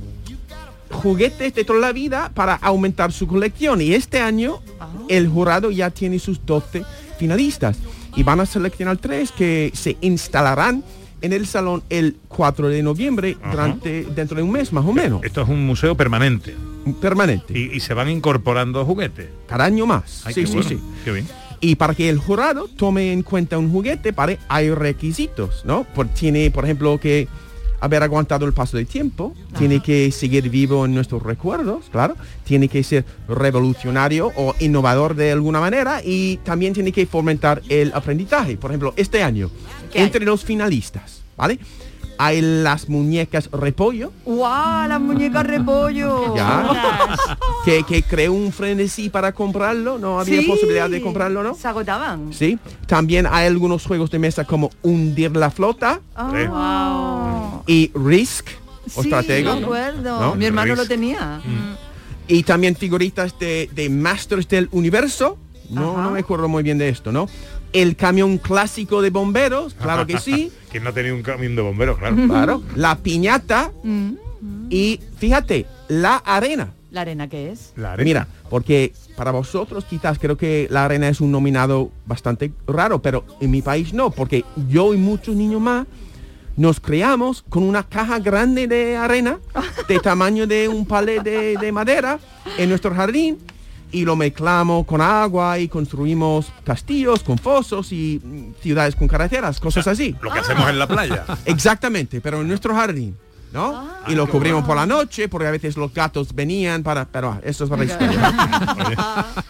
juguetes de toda la vida para aumentar su colección. Y este año el jurado ya tiene sus 12 finalistas. Y van a seleccionar tres que se instalarán en el salón el 4 de noviembre, Ajá. durante, dentro de un mes más o menos. Esto es un museo permanente. Permanente. Y, y se van incorporando juguetes. Cada año más. Ay, sí, qué sí, bueno, sí. Qué bien. Y para que el jurado tome en cuenta un juguete, para, hay requisitos, ¿no? Por, tiene, por ejemplo, que haber aguantado el paso del tiempo, tiene que seguir vivo en nuestros recuerdos, claro, tiene que ser revolucionario o innovador de alguna manera y también tiene que fomentar el aprendizaje. Por ejemplo, este año, entre los finalistas, ¿vale? Hay las muñecas repollo, ¡Guau! Las muñecas repollo. ya, que, que creó un frenesí para comprarlo, no había Sí, posibilidad de comprarlo, ¿no? Se agotaban. Sí, también hay algunos juegos de mesa como Hundir la Flota Ah. y Risk, o Sí, ¿no? acuerdo. ¿No? Mi hermano Risk. lo tenía. Y también figuritas de, de Masters del Universo. No, Ajá. no me acuerdo muy bien de esto, ¿no? El camión clásico de bomberos, claro que sí. que no tenía un camión de bomberos, claro. Claro. La piñata y fíjate, la arena. ¿La arena qué es? Mira, porque para vosotros quizás creo que la arena es un nominado bastante raro, pero en mi país no, porque yo y muchos niños más nos creamos con una caja grande de arena de tamaño de un palet de, de madera en nuestro jardín y lo mezclamos con agua y construimos castillos con fosos y mm, ciudades con carreteras, cosas así. Lo que hacemos en la playa. Exactamente, pero en nuestro jardín. ¿No? y lo cubrimos por la noche porque a veces los gatos venían para... Pero ah, eso es para la historia.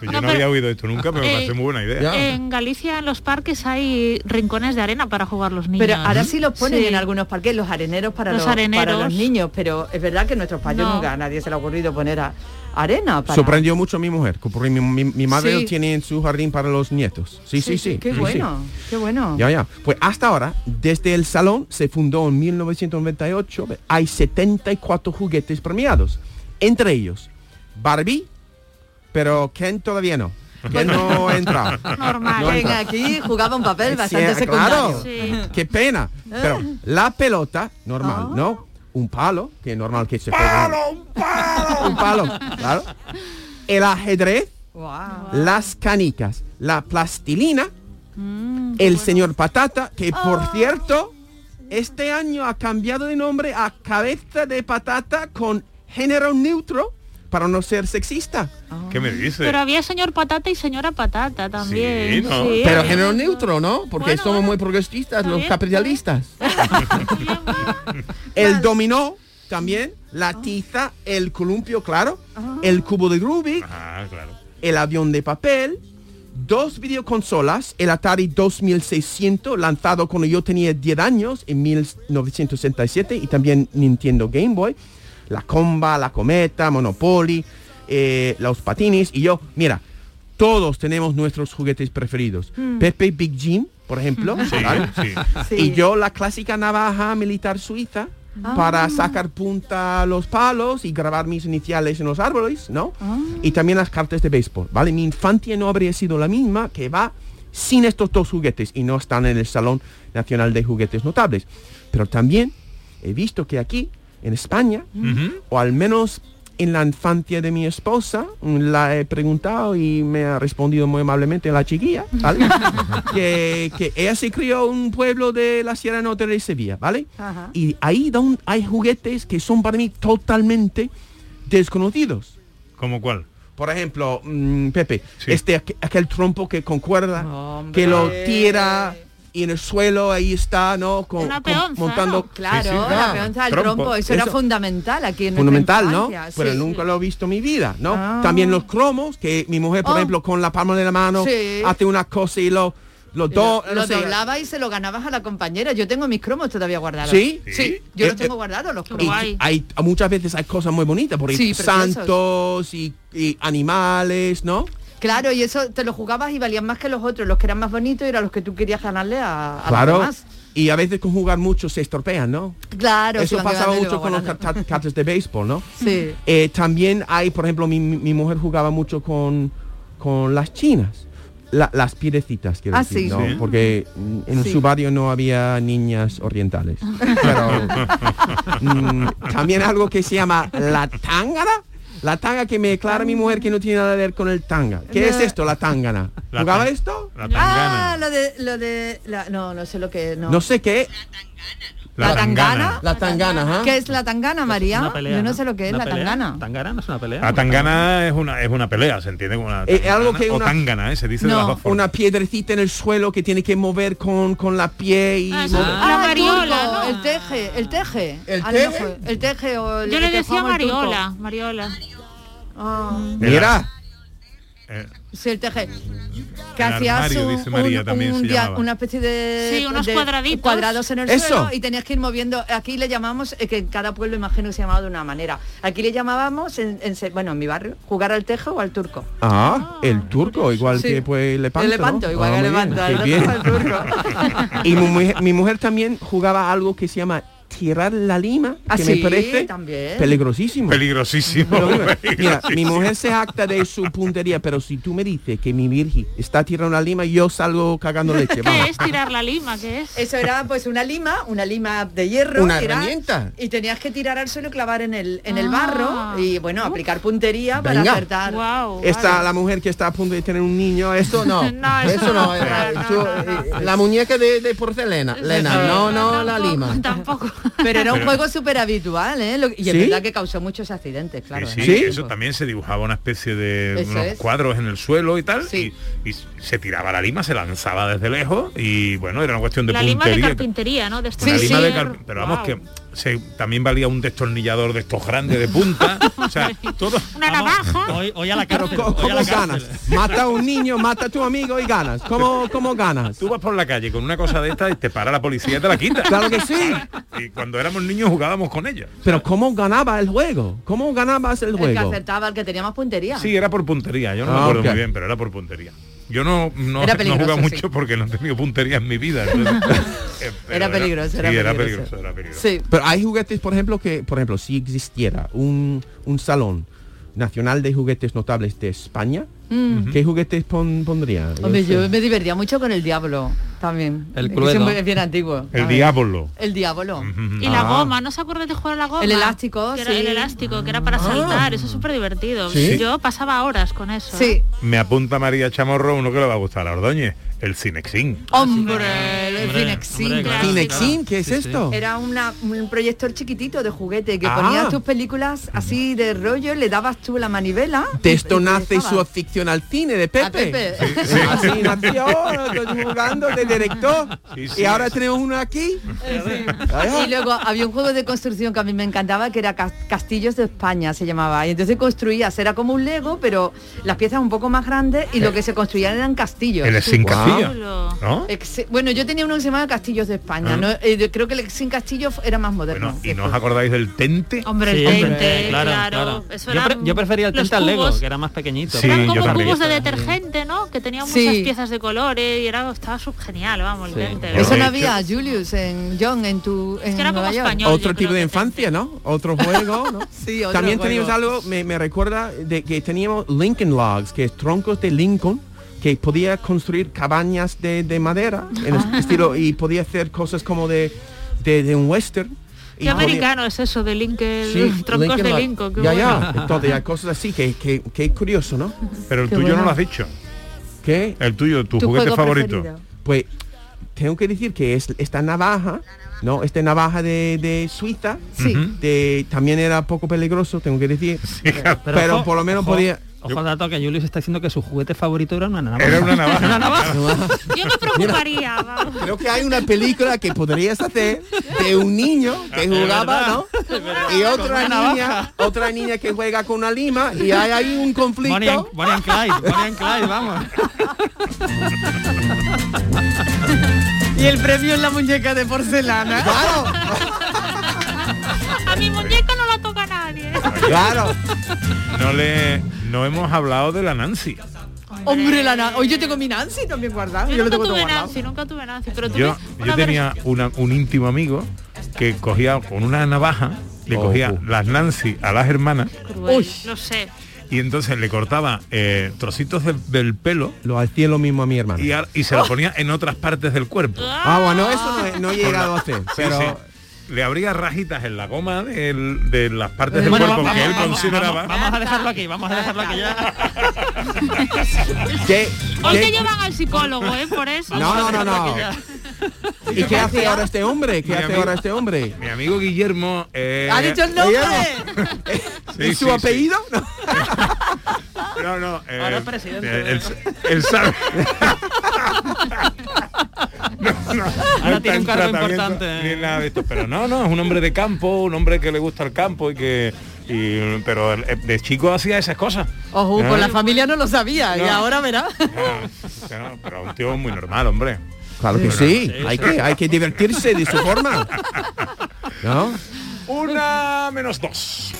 Yo no, había oído esto nunca, pero me parece muy buena idea. En Galicia, en los parques, hay rincones de arena para jugar los niños. Pero ahora sí los ponen Sí. en algunos parques, los areneros para Los los, para areneros. los niños, pero es verdad que en nuestros países No. nunca a nadie se le ha ocurrido poner a- arena para... Sorprendió mucho a mi mujer, porque mi, mi- mi madre Sí. tiene en su jardín para los nietos. Sí, sí, sí. Qué sí, sí. bueno, qué bueno. Ya, ya. Pues hasta ahora, desde el salón se fundó en 1998, hay 74 juguetes premiados. Entre ellos, Barbie, pero Ken todavía no. Ken no ha entrado. Normal. No aquí jugaba un papel Sí, bastante claro. secundario. Qué pena. Pero la pelota, normal, ¿no? Un palo, que es normal que se juegue. un palo! Un palo, claro. El ajedrez, las canicas, la plastilina, el señor patata, que por cierto, este año ha cambiado de nombre a cabeza de patata con género neutro para no ser sexista. ¿Qué me dice? Pero había señor patata y señora patata también. ¿no? Sí, Pero había- género neutro, ¿no? Porque somos muy progresistas, los capitalistas. el dominó también, la tiza, el columpio, claro, el cubo de Rubik, Ah, claro. el avión de papel, dos videoconsolas, el Atari 2600, lanzado cuando yo tenía 10 años, en 1967, y también Nintendo Game Boy, la comba, la cometa, Monopoly, eh, los patines, y yo, mira, todos tenemos nuestros juguetes preferidos. Mm. Pepe Big Jim, por ejemplo, Sí, ¿vale? sí. Sí. y yo la clásica navaja militar suiza, Ah. para sacar punta a los palos y grabar mis iniciales en los árboles, ¿no? Ah. Y también las cartas de béisbol, ¿vale? Mi infancia no habría sido la misma que va sin estos dos juguetes y no están en el Salón Nacional de Juguetes Notables. Pero también he visto que aquí, en España, o al menos en la infancia de mi esposa, la he preguntado y me ha respondido muy amablemente la chiquilla, ¿vale? que, que ella se crió en un pueblo de la Sierra Norte de Sevilla, ¿vale? Ajá. Y ahí don, hay juguetes que son para mí totalmente desconocidos. ¿Cómo cuál? Por ejemplo, mm, Pepe, este aqu- aquel trompo que concuerda, que lo tira y en el suelo ahí está, ¿no? Con, Una con- peonza, montando. ¿no? Claro, la peonza del trompo, eso, era fundamental aquí en Fundamental, ¿no? Pero nunca lo he visto en mi vida, ¿no? Ah. También los cromos, que mi mujer, por Oh. ejemplo, con la palma de la mano, Sí. hace una cosa y lo, lo, Y do, lo, lo y se lo ganabas a la compañera. Yo tengo mis cromos todavía guardados. ¿Sí? Sí, Sí. yo Eh, los tengo eh, guardados, los y cromos. hay muchas veces hay cosas muy bonitas, por ejemplo, santos y, y animales, ¿no? Claro, y eso te lo jugabas y valían más que los otros. Los que eran más bonitos eran los que tú querías ganarle a, a Claro. los demás. Y a veces con jugar mucho se estropean, ¿no? Claro, Eso pasaba mucho con los cartas de béisbol, ¿no? Sí. Eh, también hay, por ejemplo, mi, mi mujer jugaba mucho con, con las chinas. La- las piedecitas, quiero Ah, decir, sí. ¿no? Sí. Porque en Sí. su barrio no había niñas orientales. Pero mm, también algo que se llama la tángana. La tanga que me declara mi mujer que no tiene nada que ver con el tanga. ¿Qué No. es esto, la tángana? La ¿Jugaba tan- esto? La Ah, lo de, lo de, la- no, no sé lo que, no. No sé qué. La tangana. La tangana, ajá. ¿Qué es la tangana, María? Una pelea, Yo no sé lo que es la pelea. tangana. Tangana no es una pelea. La tangana es una, es una pelea, se entiende como una Eh, tangana algo que o una- tangana, ¿eh? se dice de las dos formas. Una piedrecita en el suelo que tiene que mover con, con la pie y... Ah, mover- la el mariola, ¿no? El teje, el teje. ¿El A lo teje? El teje o el Yo le decía. Mariola, Mariola. Ah, Mira, Eh, sí, el teje. Que hacías armario, un- dice María, un- también un se dia- llamaba. una especie de, Sí, unos de cuadraditos. cuadrados en el Eso. suelo y tenías que ir moviendo. Aquí le llamamos, eh, que en cada pueblo imagino que se llamaba de una manera. Aquí le llamábamos, en, bueno, en mi barrio, jugar al tejo o al turco. Ah, el turco, igual Sí. que pues Lepanto. El Lepanto, ¿no? igual Ah, que Lepanto, bien, el turco. Y mi mujer, mi mujer también jugaba algo que se llama tirar la lima, Ah, que sí, me parece también. peligrosísimo. Peligrosísimo. Pero mira, mi mujer se acta de su puntería, pero si tú me dices que mi virgen está tirando la lima, yo salgo cagando leche. ¿Qué vamos. es tirar la lima? ¿Qué es? Eso era pues una lima, una lima de hierro. Una era- herramienta. y tenías que tirar al suelo y clavar en el, en el Ah. barro y bueno, aplicar puntería para acertar. Wow, Está la mujer que está a punto de tener un niño, eso no. No, eso eso no. no, no, no, tú, no, La muñeca de, de porcelana, Lena, no, no, la lima. Tampoco. Pero era un Pero- juego súper habitual, ¿eh? Lo- y es ¿Sí? verdad que causó muchos accidentes, claro. Sí, eso también se dibujaba una especie de Eso unos es. cuadros en el suelo y tal, Sí. y, y se tiraba la lima, se lanzaba desde lejos y bueno, era una cuestión de La lima de carpintería, ¿no? De este Una lima de car- pero vamos Wow. que se, también valía un destornillador de estos grandes de punta, o sea, todo Una navaja. Hoy, hoy a la cárcel. a ¿cómo la cárcel. ganas? Mata a un niño, mata a tu amigo y ganas. ¿Cómo, cómo ganas? Tú vas por la calle con una cosa de esta y te para la policía y te la quita. Claro que sí. Y cuando éramos niños jugábamos con ella. Pero ¿cómo ganaba el juego? ¿Cómo ganabas el El que juego? acertaba, el que tenía más puntería. Sí, era por puntería, yo no me Ah, acuerdo muy bien, pero era por puntería. Yo no, no, no jugaba sí. mucho porque no he tenido puntería en mi vida. entonces, eh, Era peligroso, era sí, era peligroso. peligroso, era peligroso. Sí. Pero hay juguetes, por ejemplo, que, por ejemplo, si existiera un, un salón nacional de juguetes notables de España, Mm. ¿qué juguetes pon- pondría? Hombre, yo me divertía mucho con el diablo también. El que Cluedo. siempre es bien antiguo. El diablo. El diablo. Y la Ah. goma, ¿no se acuerdan de jugar a la goma? El elástico, Que era. El elástico, que era para saltar, eso es súper divertido. ¿Sí? Yo pasaba horas con eso. Sí. Me apunta María Chamorro uno que le va a gustar a Ordóñez, el Cinexin. Hombre, el Cinexin. hombre, claro. Kinexin, ¿qué es Sí, sí. esto? Era una- un proyector chiquitito de juguete que Ah. ponías tus películas así de rollo, le dabas tú la manivela. De esto y nace su afición al cine de Pepe. A Pepe. Así nació, estoy jugando de director. Sí, sí. Y ahora tenemos uno aquí. Y luego había un juego de construcción que a mí me encantaba, que era Cas- Castillos de España, se llamaba. Y entonces construías, era como un Lego, pero las piezas un poco más grandes y lo que se construían eran castillos. El Sin. Ex- bueno, yo tenía uno que se llamaba Castillos de España. Ah. ¿no? Eh, creo que el Sin Castillo era más moderno. Bueno, ¿y no os acordáis del Tente? Hombre, Sí, el tente, claro. Eso Yo, pre- yo prefería el tente al Lego, que era más pequeñito. Sí, eran yo como también. cubos de detergente, ¿no? Que tenían Sí. muchas piezas de colores y era estaba sub genial, vamos, Sí. Eso no había, Julius, en John, en tu en que era Nueva como York. español. Otro tipo de infancia, ¿no? Otro juego, ¿no? Sí, otro También juego. teníamos algo, me, me recuerda de que teníamos Lincoln Logs, que es troncos de Lincoln, que podía construir cabañas de, de madera, en Ah. este estilo, y podía hacer cosas como de, de, de un western. y Qué podía- americano es eso de Lincoln, Sí, troncos de. Lincoln. qué Ya, bueno. ya. Entonces hay cosas así que, que, que curioso, ¿no? Pero el Qué tuyo no lo has dicho. Que, El tuyo, tu, Tu juguete favorito. preferido. Pues, tengo que decir que es esta navaja, ¿no? Esta navaja de, de Suiza, Sí. De, también era poco peligroso, tengo que decir. Sí. Pero por lo menos ojo, podía- Ojo al dato que Julius está diciendo que su juguete favorito era una navaja. Era una navaja. Una navaja. Yo me preocuparía, vamos. Creo que hay una película que podrías hacer de un niño que jugaba, ¿no? Y otra niña, otra niña que juega con una lima y hay ahí un Bonnie and, conflicto. Bonnie and Clyde, Bonnie and Clyde, vamos. Y el premio es la muñeca de porcelana. Claro, A mi muñeca claro. No le no hemos hablado de la Nancy. Hombre, la Na- Hoy yo tengo mi Nancy también guardado. Yo Yo, nunca tuve guardado. Nancy, nunca tuve Nancy, pero tuve Yo, tenía una- un íntimo amigo que cogía con una navaja, le cogía las Nancy a las hermanas Uy. no sé. y entonces le cortaba eh, trocitos de- del pelo Lo hacía lo mismo a mi hermano. y, a- y se lo ponía en otras partes del cuerpo. Ah, bueno, eso no he, no he llegado a hacer, Sí, pero sí. Le abría rajitas en la goma del- de las partes del Bueno, cuerpo vamos, que él vamos, consideraba. vamos, vamos a dejarlo aquí, vamos a dejarlo aquí ya. ¿qué, Hoy qué- te llevan al psicólogo, ¿eh? Por eso. No, no, no, no. ¿Y qué hace ahora este hombre? ¿Qué Mi hace amigo- ahora este hombre? Mi amigo Guillermo eh, ¡Ha dicho el nombre! sí, ¿Y su sí, sí. No, no. eh, Ahora es presidente. eh, él, él sabe. no, no, Ahora no tiene un cargo importante. Ni nada de esto. Pero no, no, es un hombre de campo, un hombre que le gusta el campo y que. y- pero el- de chico hacía esas cosas. Ojo, Ah. con la familia no lo sabía y No. ahora verá. Ah, pero- pero un tío muy normal, hombre. Claro que sí, hay que, hay que divertirse de su forma. ¿No? Una menos dos.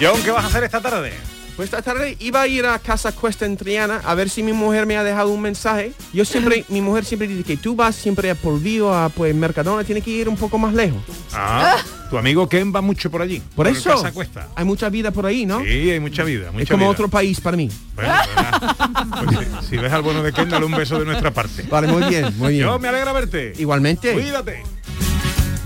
John, ¿qué vas a hacer esta tarde? Pues esta tarde iba a ir a Casa Cuesta en Triana a ver si mi mujer me ha dejado un mensaje. Yo siempre, mi mujer siempre dice que tú vas siempre a Polvío, a pues Mercadona, tiene que ir un poco más lejos. Ah, tu amigo Ken va mucho por allí. Por eso Casa Cuesta. hay mucha vida por ahí, ¿no? Sí, hay mucha vida. Mucha es como vida. otro país para mí. Bueno, pues, si, si ves al bueno de Ken, dale un beso de nuestra parte. Vale, muy bien, muy bien. Yo me alegra verte. Igualmente. Cuídate.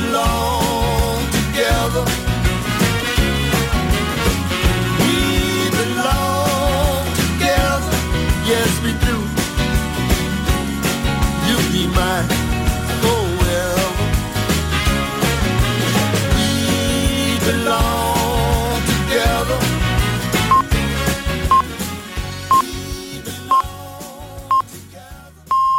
belong